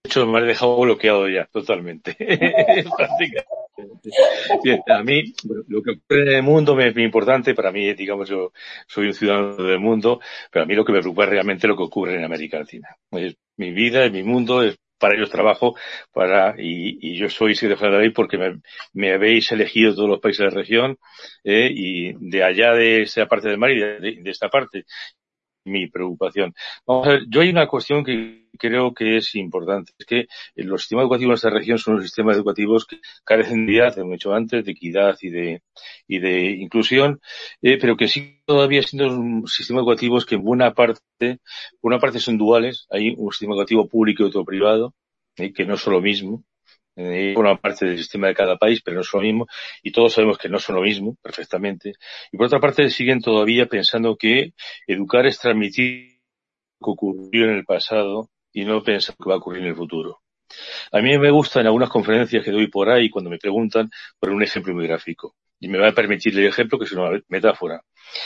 De hecho, me ha dejado bloqueado ya, totalmente. Bien, a mí, lo que ocurre en el mundo es muy importante. Para mí, digamos, yo soy un ciudadano del mundo, pero a mí lo que me preocupa es realmente lo que ocurre en América Latina. Es mi vida, es mi mundo, es para ellos trabajo, para, y, y yo soy secretario de la ley porque me, habéis elegido todos los países de la región, eh, y de allá de esa parte del mar y de esta parte mi preocupación. Vamos a ver, yo hay una cuestión que creo que es importante. Es que los sistemas educativos de esta región son sistemas educativos que carecen de equidad, como he dicho antes, de equidad y de, y de inclusión, eh, pero que sí todavía siendo sistemas educativos que en buena parte, por una parte son duales, hay un sistema educativo público y otro privado, eh, que no son lo mismo, eh, una parte del sistema de cada país, pero no son lo mismo, y todos sabemos que no son lo mismo, perfectamente. Y por otra parte, siguen todavía pensando que educar es transmitir lo que ocurrió en el pasado y no pensar que va a ocurrir en el futuro. A mí me gusta en algunas conferencias que doy por ahí, cuando me preguntan, por un ejemplo muy gráfico. Y me va a permitir el ejemplo, que es una metáfora.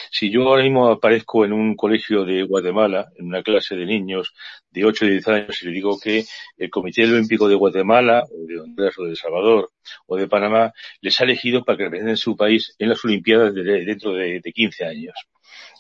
Si yo ahora mismo aparezco en un colegio de Guatemala, en una clase de niños de 8 o 10 años, y le digo que el Comité Olímpico de Guatemala, o de Honduras, o de El Salvador, o de Panamá, les ha elegido para que representen su país en las Olimpiadas de, dentro de, de 15 años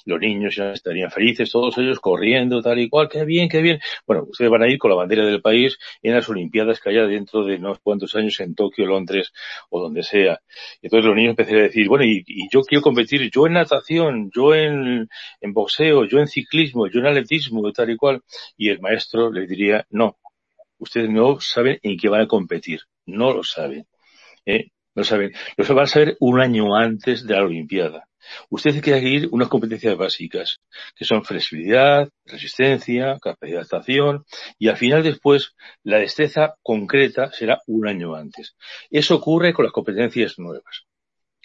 los niños ya estarían felices, todos ellos corriendo, tal y cual, qué bien, qué bien. Bueno, ustedes van a ir con la bandera del país en las Olimpiadas que haya dentro de unos cuantos años en Tokio, Londres o donde sea. Entonces los niños empezarían a decir, bueno, y, yo quiero competir, yo en natación, yo en, en boxeo, yo en ciclismo, yo en atletismo, tal y cual. Y el maestro les diría, no, ustedes no saben en qué van a competir, no lo saben. ¿eh? No saben, lo van a saber un año antes de la Olimpiada. Usted tiene que adquirir unas competencias básicas, que son flexibilidad, resistencia, capacidad de adaptación, y al final después la destreza concreta será un año antes. Eso ocurre con las competencias nuevas.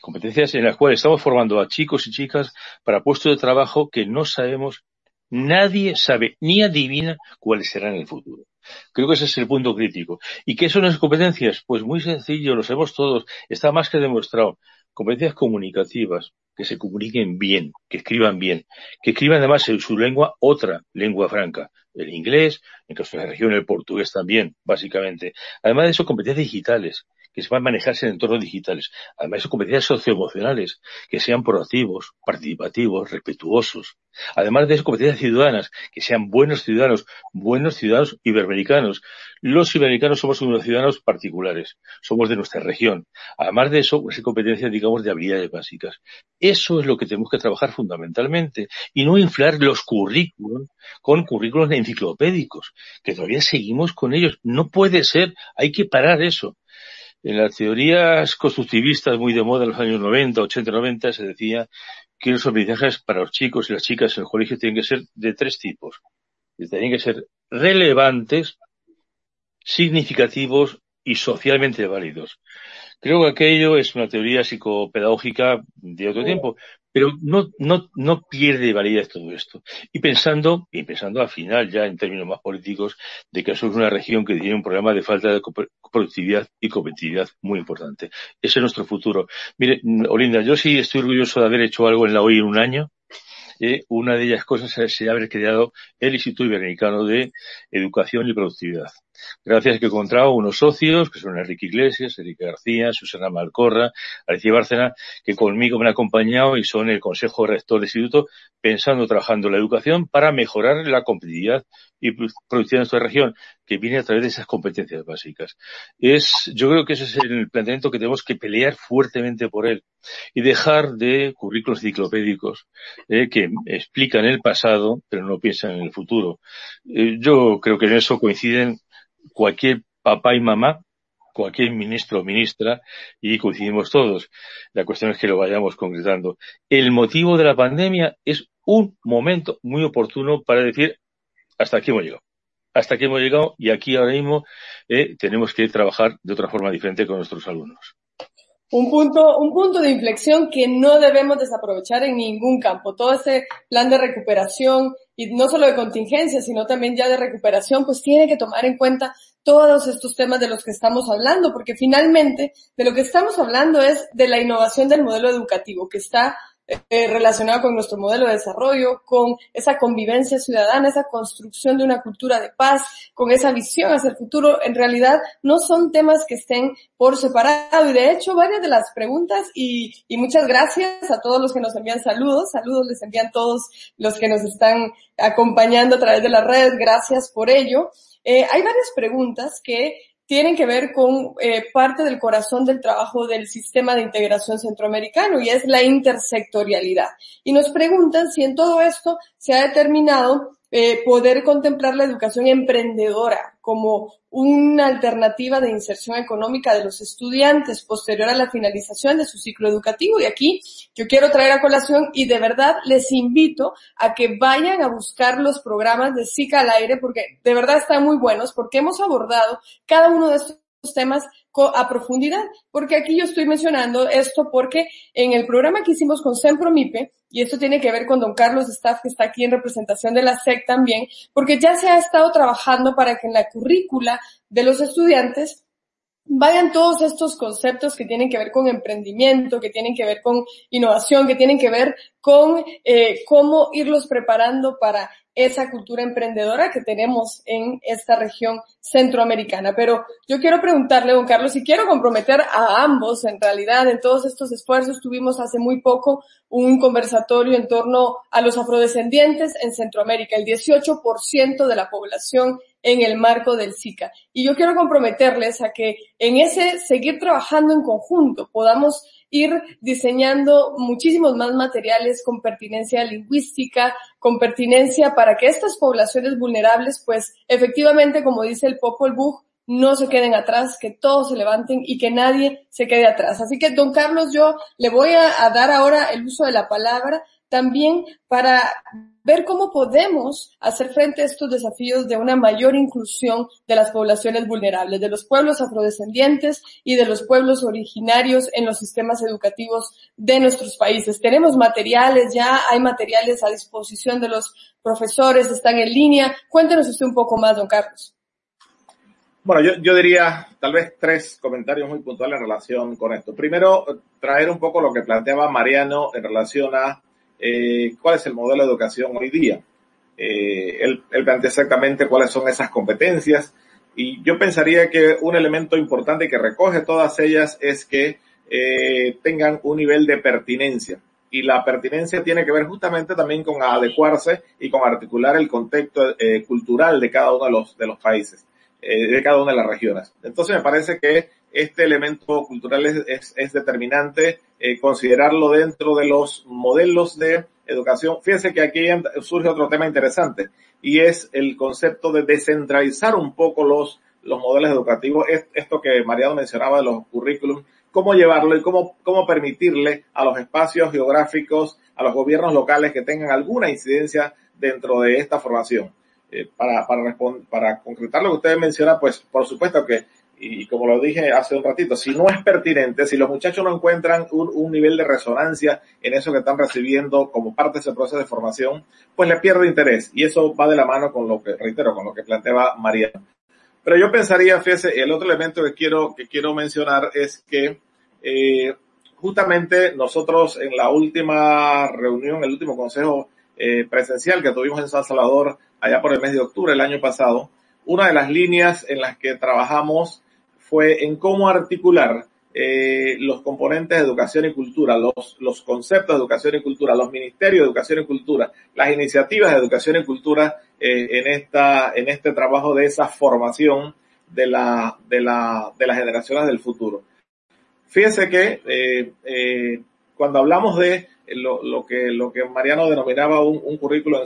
Competencias en las cuales estamos formando a chicos y chicas para puestos de trabajo que no sabemos, nadie sabe ni adivina cuáles serán en el futuro. Creo que ese es el punto crítico. ¿Y qué son las competencias? Pues muy sencillo, lo sabemos todos, está más que demostrado. Competencias comunicativas, que se comuniquen bien, que escriban bien, que escriban además en su lengua otra lengua franca, el inglés, en caso de la región el portugués también, básicamente. Además de eso, competencias digitales, que se a manejarse en entornos digitales. Además de competencias socioemocionales, que sean proactivos, participativos, respetuosos. Además de eso, competencias ciudadanas, que sean buenos ciudadanos, buenos ciudadanos iberoamericanos. Los iberoamericanos somos unos ciudadanos particulares, somos de nuestra región. Además de eso, pues hay competencias, digamos, de habilidades básicas. Eso es lo que tenemos que trabajar fundamentalmente y no inflar los currículos con currículos enciclopédicos, que todavía seguimos con ellos. No puede ser, hay que parar eso. En las teorías constructivistas muy de moda en los años 90, 80, 90 se decía que los aprendizajes para los chicos y las chicas en el colegio tienen que ser de tres tipos. Tienen que ser relevantes, significativos y socialmente válidos. Creo que aquello es una teoría psicopedagógica de otro tiempo, pero no, no, no pierde validez todo esto. Y pensando, y pensando al final ya en términos más políticos, de que somos una región que tiene un problema de falta de productividad y competitividad muy importante. Ese es nuestro futuro. Mire, Olinda, yo sí estoy orgulloso de haber hecho algo en la OI en un año. Eh, una de ellas cosas es haber creado el Instituto Iberoamericano de Educación y Productividad. Gracias que he encontrado unos socios, que son Enrique Iglesias, Erika García, Susana Malcorra, Alicia Bárcena, que conmigo me han acompañado y son el Consejo Rector del Instituto, pensando, trabajando la educación para mejorar la competitividad y producción de nuestra región, que viene a través de esas competencias básicas. Es, yo creo que ese es el planteamiento que tenemos que pelear fuertemente por él y dejar de currículos enciclopédicos eh, que explican el pasado pero no piensan en el futuro. Eh, yo creo que en eso coinciden cualquier papá y mamá cualquier ministro o ministra y coincidimos todos. La cuestión es que lo vayamos concretando. El motivo de la pandemia es un momento muy oportuno para decir hasta aquí hemos llegado. Hasta aquí hemos llegado y aquí ahora mismo eh, tenemos que trabajar de otra forma diferente con nuestros alumnos. Un punto, un punto de inflexión que no debemos desaprovechar en ningún campo. Todo ese plan de recuperación y no solo de contingencia, sino también ya de recuperación, pues tiene que tomar en cuenta todos estos temas de los que estamos hablando, porque finalmente de lo que estamos hablando es de la innovación del modelo educativo que está eh, relacionado con nuestro modelo de desarrollo, con esa convivencia ciudadana, esa construcción de una cultura de paz, con esa visión hacia el futuro, en realidad no son temas que estén por separado. Y de hecho, varias de las preguntas y, muchas gracias a todos los que nos envían saludos. Saludos les envían todos los que nos están acompañando a través de las redes. Gracias por ello. Eh, hay varias preguntas que tienen que ver con eh, parte del corazón del trabajo del sistema de integración centroamericano y es la intersectorialidad. Y nos preguntan si en todo esto se ha determinado eh, poder contemplar la educación emprendedora como una alternativa de inserción económica de los estudiantes posterior a la finalización de su ciclo educativo. Y aquí yo quiero traer a colación y de verdad les invito a que vayan a buscar los programas de SICA al aire porque de verdad están muy buenos porque hemos abordado cada uno de estos temas a profundidad, porque aquí yo estoy mencionando esto porque en el programa que hicimos con Sempromipe, y esto tiene que ver con don Carlos Staff, que está aquí en representación de la SEC también, porque ya se ha estado trabajando para que en la currícula de los estudiantes vayan todos estos conceptos que tienen que ver con emprendimiento, que tienen que ver con innovación, que tienen que ver con eh, cómo irlos preparando para esa cultura emprendedora que tenemos en esta región centroamericana. Pero yo quiero preguntarle, don Carlos, y quiero comprometer a ambos, en realidad, en todos estos esfuerzos, tuvimos hace muy poco un conversatorio en torno a los afrodescendientes en Centroamérica, el 18% de la población en el marco del SICA. Y yo quiero comprometerles a que en ese seguir trabajando en conjunto podamos ir diseñando muchísimos más materiales con pertinencia lingüística, con pertinencia para que estas poblaciones vulnerables, pues efectivamente, como dice el Popol Vuh, no se queden atrás, que todos se levanten y que nadie se quede atrás. Así que, don Carlos, yo le voy a, a dar ahora el uso de la palabra también para ver cómo podemos hacer frente a estos desafíos de una mayor inclusión de las poblaciones vulnerables, de los pueblos afrodescendientes y de los pueblos originarios en los sistemas educativos de nuestros países. Tenemos materiales, ya hay materiales a disposición de los profesores, están en línea. Cuéntenos usted un poco más, don Carlos. Bueno, yo, yo diría tal vez tres comentarios muy puntuales en relación con esto. Primero, traer un poco lo que planteaba Mariano en relación a eh, cuál es el modelo de educación hoy día. Eh, él, él, plantea exactamente cuáles son esas competencias y yo pensaría que un elemento importante que recoge todas ellas es que eh, tengan un nivel de pertinencia y la pertinencia tiene que ver justamente también con adecuarse y con articular el contexto eh, cultural de cada uno de los, de los países, eh, de cada una de las regiones. Entonces me parece que este elemento cultural es, es, determinante eh, considerarlo dentro de los modelos de educación. Fíjense que aquí surge otro tema interesante y es el concepto de descentralizar un poco los, los modelos educativos. esto que Mariano mencionaba de los currículums, cómo llevarlo y cómo, cómo permitirle a los espacios geográficos, a los gobiernos locales que tengan alguna incidencia dentro de esta formación. Eh, para, para, para concretar lo que usted menciona, pues por supuesto que y como lo dije hace un ratito, si no es pertinente, si los muchachos no encuentran un, un, nivel de resonancia en eso que están recibiendo como parte de ese proceso de formación, pues le pierde interés. Y eso va de la mano con lo que, reitero, con lo que planteaba María. Pero yo pensaría, fíjese, el otro elemento que quiero, que quiero mencionar es que eh, justamente nosotros en la última reunión, el último consejo eh, presencial que tuvimos en San Salvador allá por el mes de octubre del año pasado, una de las líneas en las que trabajamos fue en cómo articular eh, los componentes de educación y cultura, los, los conceptos de educación y cultura, los ministerios de educación y cultura, las iniciativas de educación y cultura eh, en esta, en este trabajo de esa formación de la, de la, de las generaciones del futuro. Fíjese que eh, eh, cuando hablamos de lo, que, lo que Mariano denominaba un, un currículo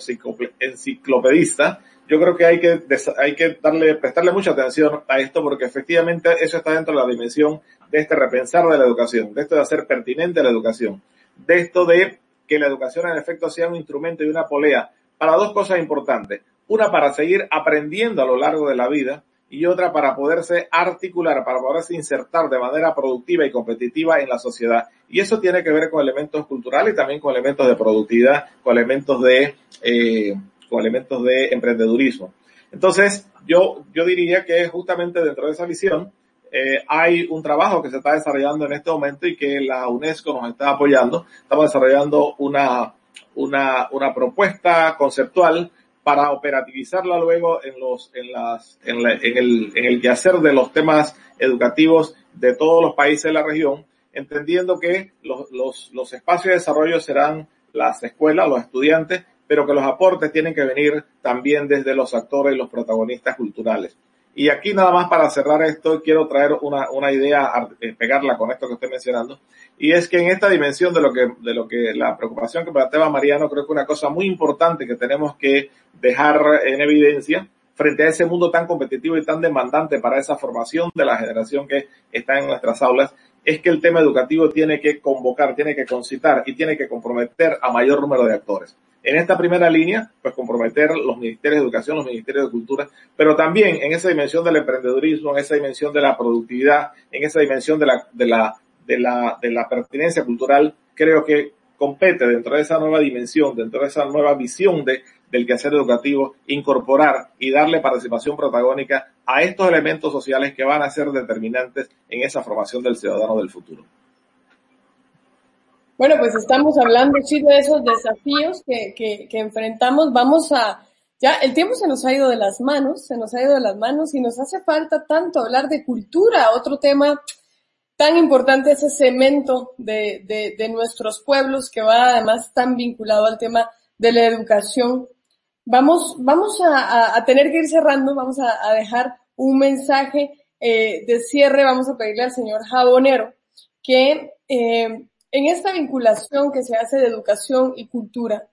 enciclopedista, yo creo que hay que, hay que darle, prestarle mucha atención a esto porque efectivamente eso está dentro de la dimensión de este repensar de la educación, de esto de hacer pertinente la educación, de esto de que la educación en efecto sea un instrumento y una polea para dos cosas importantes. Una para seguir aprendiendo a lo largo de la vida y otra para poderse articular, para poderse insertar de manera productiva y competitiva en la sociedad. Y eso tiene que ver con elementos culturales y también con elementos de productividad, con elementos de, eh, con elementos de emprendedurismo. Entonces, yo, yo diría que justamente dentro de esa visión, eh, hay un trabajo que se está desarrollando en este momento y que la UNESCO nos está apoyando. Estamos desarrollando una, una, una propuesta conceptual para operativizarla luego en los, en las, en, la, en, el, en el quehacer de los temas educativos de todos los países de la región, entendiendo que los, los, los espacios de desarrollo serán las escuelas, los estudiantes, pero que los aportes tienen que venir también desde los actores y los protagonistas culturales. Y aquí nada más para cerrar esto, quiero traer una, una idea, eh, pegarla con esto que estoy mencionando, y es que en esta dimensión de lo que, de lo que la preocupación que planteaba Mariano, creo que una cosa muy importante que tenemos que dejar en evidencia frente a ese mundo tan competitivo y tan demandante para esa formación de la generación que está en nuestras aulas, es que el tema educativo tiene que convocar, tiene que concitar y tiene que comprometer a mayor número de actores. En esta primera línea, pues comprometer los ministerios de educación, los ministerios de cultura, pero también en esa dimensión del emprendedurismo, en esa dimensión de la productividad, en esa dimensión de la, pertinencia cultural, creo que compete dentro de esa nueva dimensión, dentro de esa nueva visión de, del quehacer educativo, incorporar y darle participación protagónica a estos elementos sociales que van a ser determinantes en esa formación del ciudadano del futuro. Bueno, pues estamos hablando sí de esos desafíos que, que, que, enfrentamos. Vamos a, ya el tiempo se nos ha ido de las manos, se nos ha ido de las manos y nos hace falta tanto hablar de cultura, otro tema tan importante, ese cemento de, de, de nuestros pueblos que va además tan vinculado al tema de la educación. Vamos, vamos a, a, tener que ir cerrando, vamos a, a dejar un mensaje eh, de cierre, vamos a pedirle al señor Jabonero que eh, en esta vinculación que se hace de educación y cultura,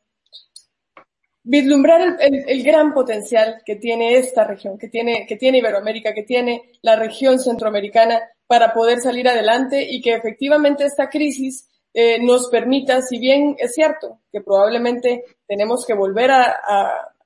vislumbrar el, gran potencial que tiene esta región, que tiene, que tiene Iberoamérica, que tiene la región centroamericana para poder salir adelante y que efectivamente esta crisis eh, nos permita, si bien es cierto que probablemente tenemos que volver a,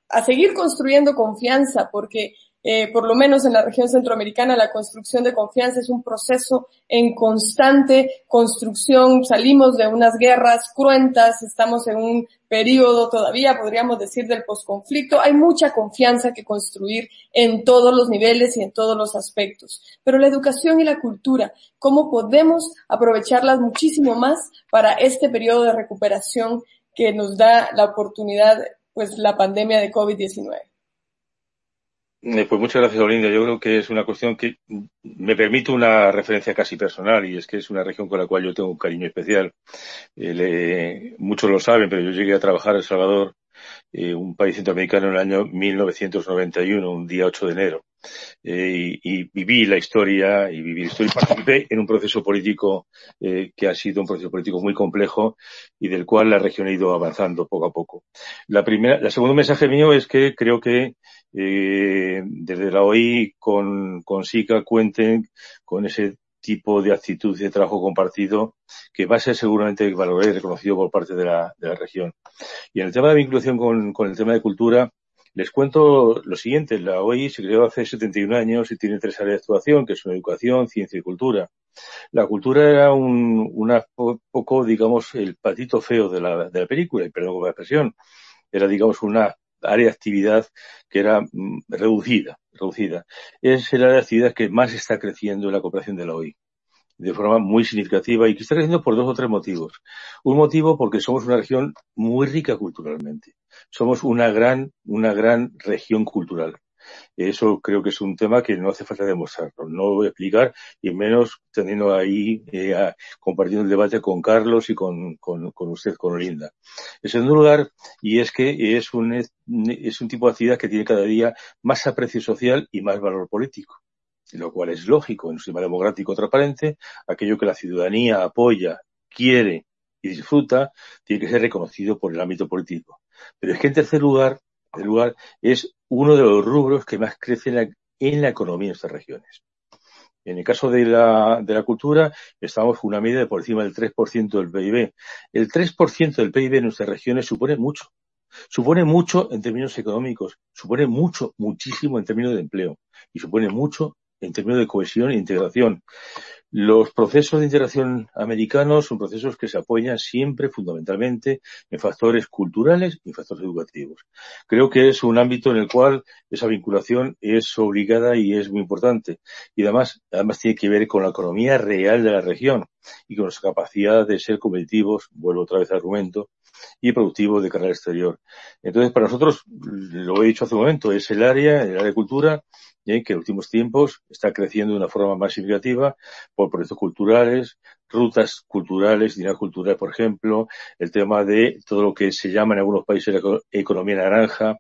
a seguir construyendo confianza porque eh, por lo menos en la región centroamericana, la construcción de confianza es un proceso en constante construcción. Salimos de unas guerras cruentas, estamos en un periodo todavía, podríamos decir, del posconflicto. Hay mucha confianza que construir en todos los niveles y en todos los aspectos. Pero la educación y la cultura, ¿cómo podemos aprovecharlas muchísimo más para este periodo de recuperación que nos da la oportunidad, pues, la pandemia de COVID-19? Eh, pues muchas gracias, Olinda. Yo creo que es una cuestión que me permite una referencia casi personal y es que es una región con la cual yo tengo un cariño especial. Eh, muchos lo saben, pero yo llegué a trabajar en El Salvador, eh, un país centroamericano, en el año 1991, un día 8 de enero. Y, viví la historia y viví la historia y participé en un proceso político que ha sido un proceso político muy complejo y del cual la región ha ido avanzando poco a poco. La primera, el segundo mensaje mío es que creo que eh, desde la OI con, con SICA cuenten con ese tipo de actitud de trabajo compartido que va a ser seguramente valorado y reconocido por parte de la, de la región. Y en el tema de vinculación con, con el tema de cultura, les cuento lo siguiente. La OI se creó hace 71 años y tiene tres áreas de actuación, que son educación, ciencia y cultura. La cultura era un una poco, digamos, el patito feo de la, de la película, y perdón por la expresión. Era, digamos, una área de actividad que era mm, reducida, reducida. Es el área de actividad que más está creciendo en la cooperación de la OI de forma muy significativa y que está creciendo por dos o tres motivos. Un motivo porque somos una región muy rica culturalmente. Somos una gran, una gran región cultural. Eso creo que es un tema que no hace falta demostrarlo. No voy a explicar y menos teniendo ahí, eh, compartiendo el debate con Carlos y con, con, con usted, con Olinda. En segundo lugar, y es que es un, es un tipo de actividad que tiene cada día más aprecio social y más valor político lo cual es lógico en un sistema democrático transparente, aquello que la ciudadanía apoya, quiere y disfruta, tiene que ser reconocido por el ámbito político. Pero es que en tercer lugar, lugar es uno de los rubros que más crece en la, en economía de estas regiones. En el caso de la, de la cultura, estamos con una media de por encima del 3% del PIB. El 3% del PIB en nuestras regiones supone mucho. Supone mucho en términos económicos, supone mucho, muchísimo en términos de empleo y supone mucho en términos de cohesión e integración. Los procesos de integración americanos son procesos que se apoyan siempre fundamentalmente en factores culturales y factores educativos. Creo que es un ámbito en el cual esa vinculación es obligada y es muy importante. Y además, además tiene que ver con la economía real de la región y con nuestra capacidad de ser competitivos, vuelvo otra vez al argumento, y productivos de carrera exterior. Entonces, para nosotros, lo he dicho hace un momento, es el área, el área de cultura, que en últimos tiempos está creciendo de una forma más significativa por proyectos culturales, rutas culturales, dinero cultural, por ejemplo, el tema de todo lo que se llama en algunos países la economía naranja,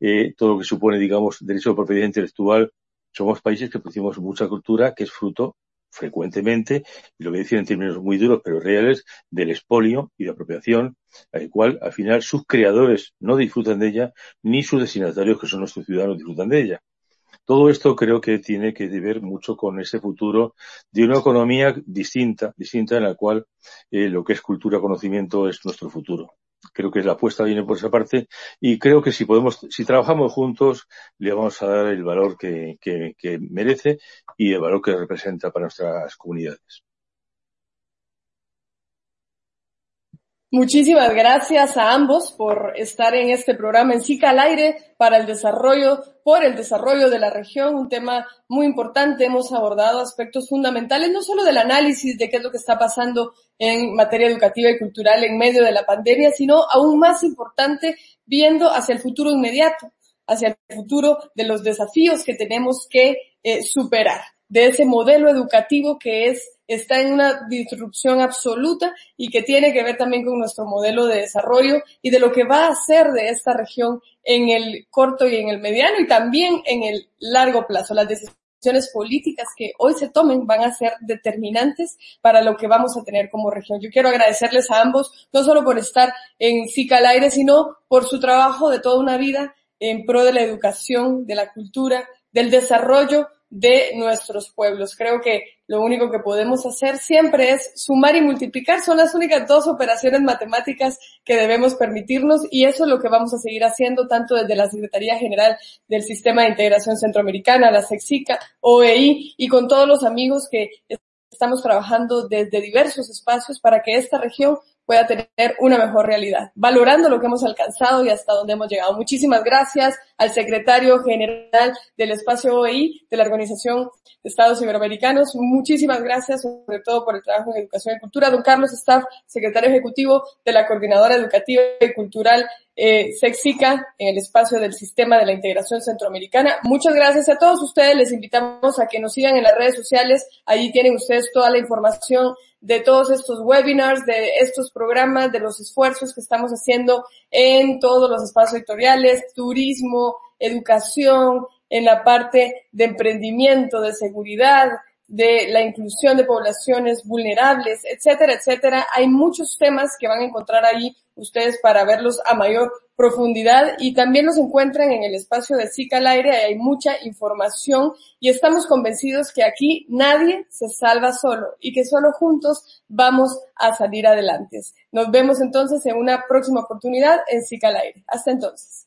eh, todo lo que supone, digamos, derecho de propiedad intelectual. Somos países que producimos mucha cultura que es fruto frecuentemente, y lo voy a decir en términos muy duros pero reales, del expolio y de apropiación, al cual al final sus creadores no disfrutan de ella, ni sus destinatarios, que son nuestros ciudadanos, disfrutan de ella. Todo esto creo que tiene que ver mucho con ese futuro de una economía distinta, distinta en la cual eh, lo que es cultura, conocimiento es nuestro futuro. Creo que la apuesta viene por esa parte y creo que si podemos, si trabajamos juntos, le vamos a dar el valor que, merece y el valor que representa para nuestras comunidades. Muchísimas gracias a ambos por estar en este programa en SICA al aire para el desarrollo, por el desarrollo de la región, un tema muy importante. Hemos abordado aspectos fundamentales, no solo del análisis de qué es lo que está pasando en materia educativa y cultural en medio de la pandemia, sino aún más importante, viendo hacia el futuro inmediato, hacia el futuro de los desafíos que tenemos que eh, superar, de ese modelo educativo que es está en una disrupción absoluta y que tiene que ver también con nuestro modelo de desarrollo y de lo que va a hacer de esta región en el corto y en el mediano y también en el largo plazo. Las decisiones políticas que hoy se tomen van a ser determinantes para lo que vamos a tener como región. Yo quiero agradecerles a ambos, no solo por estar en SICA al aire, sino por su trabajo de toda una vida en pro de la educación, de la cultura, del desarrollo de nuestros pueblos. Creo que lo único que podemos hacer siempre es sumar y multiplicar. Son las únicas dos operaciones matemáticas que debemos permitirnos y eso es lo que vamos a seguir haciendo tanto desde la Secretaría General del Sistema de Integración Centroamericana, la SEXICA, OEI y con todos los amigos que estamos trabajando desde diversos espacios para que esta región pueda tener una mejor realidad, valorando lo que hemos alcanzado y hasta dónde hemos llegado. Muchísimas gracias al secretario general del espacio OEI de la Organización de Estados Iberoamericanos. Muchísimas gracias, sobre todo por el trabajo en educación y cultura. Don Carlos Staff, secretario ejecutivo de la Coordinadora Educativa y Cultural eh, Sexica en el espacio del Sistema de la Integración Centroamericana. Muchas gracias a todos ustedes. Les invitamos a que nos sigan en las redes sociales. Allí tienen ustedes toda la información de todos estos webinars, de estos programas, de los esfuerzos que estamos haciendo en todos los espacios sectoriales, turismo, educación, en la parte de emprendimiento, de seguridad, de la inclusión de poblaciones vulnerables, etcétera, etcétera. Hay muchos temas que van a encontrar ahí ustedes para verlos a mayor profundidad y también los encuentran en el espacio de SICA al aire, hay mucha información y estamos convencidos que aquí nadie se salva solo y que solo juntos vamos a salir adelante. Nos vemos entonces en una próxima oportunidad en SICA al aire. Hasta entonces.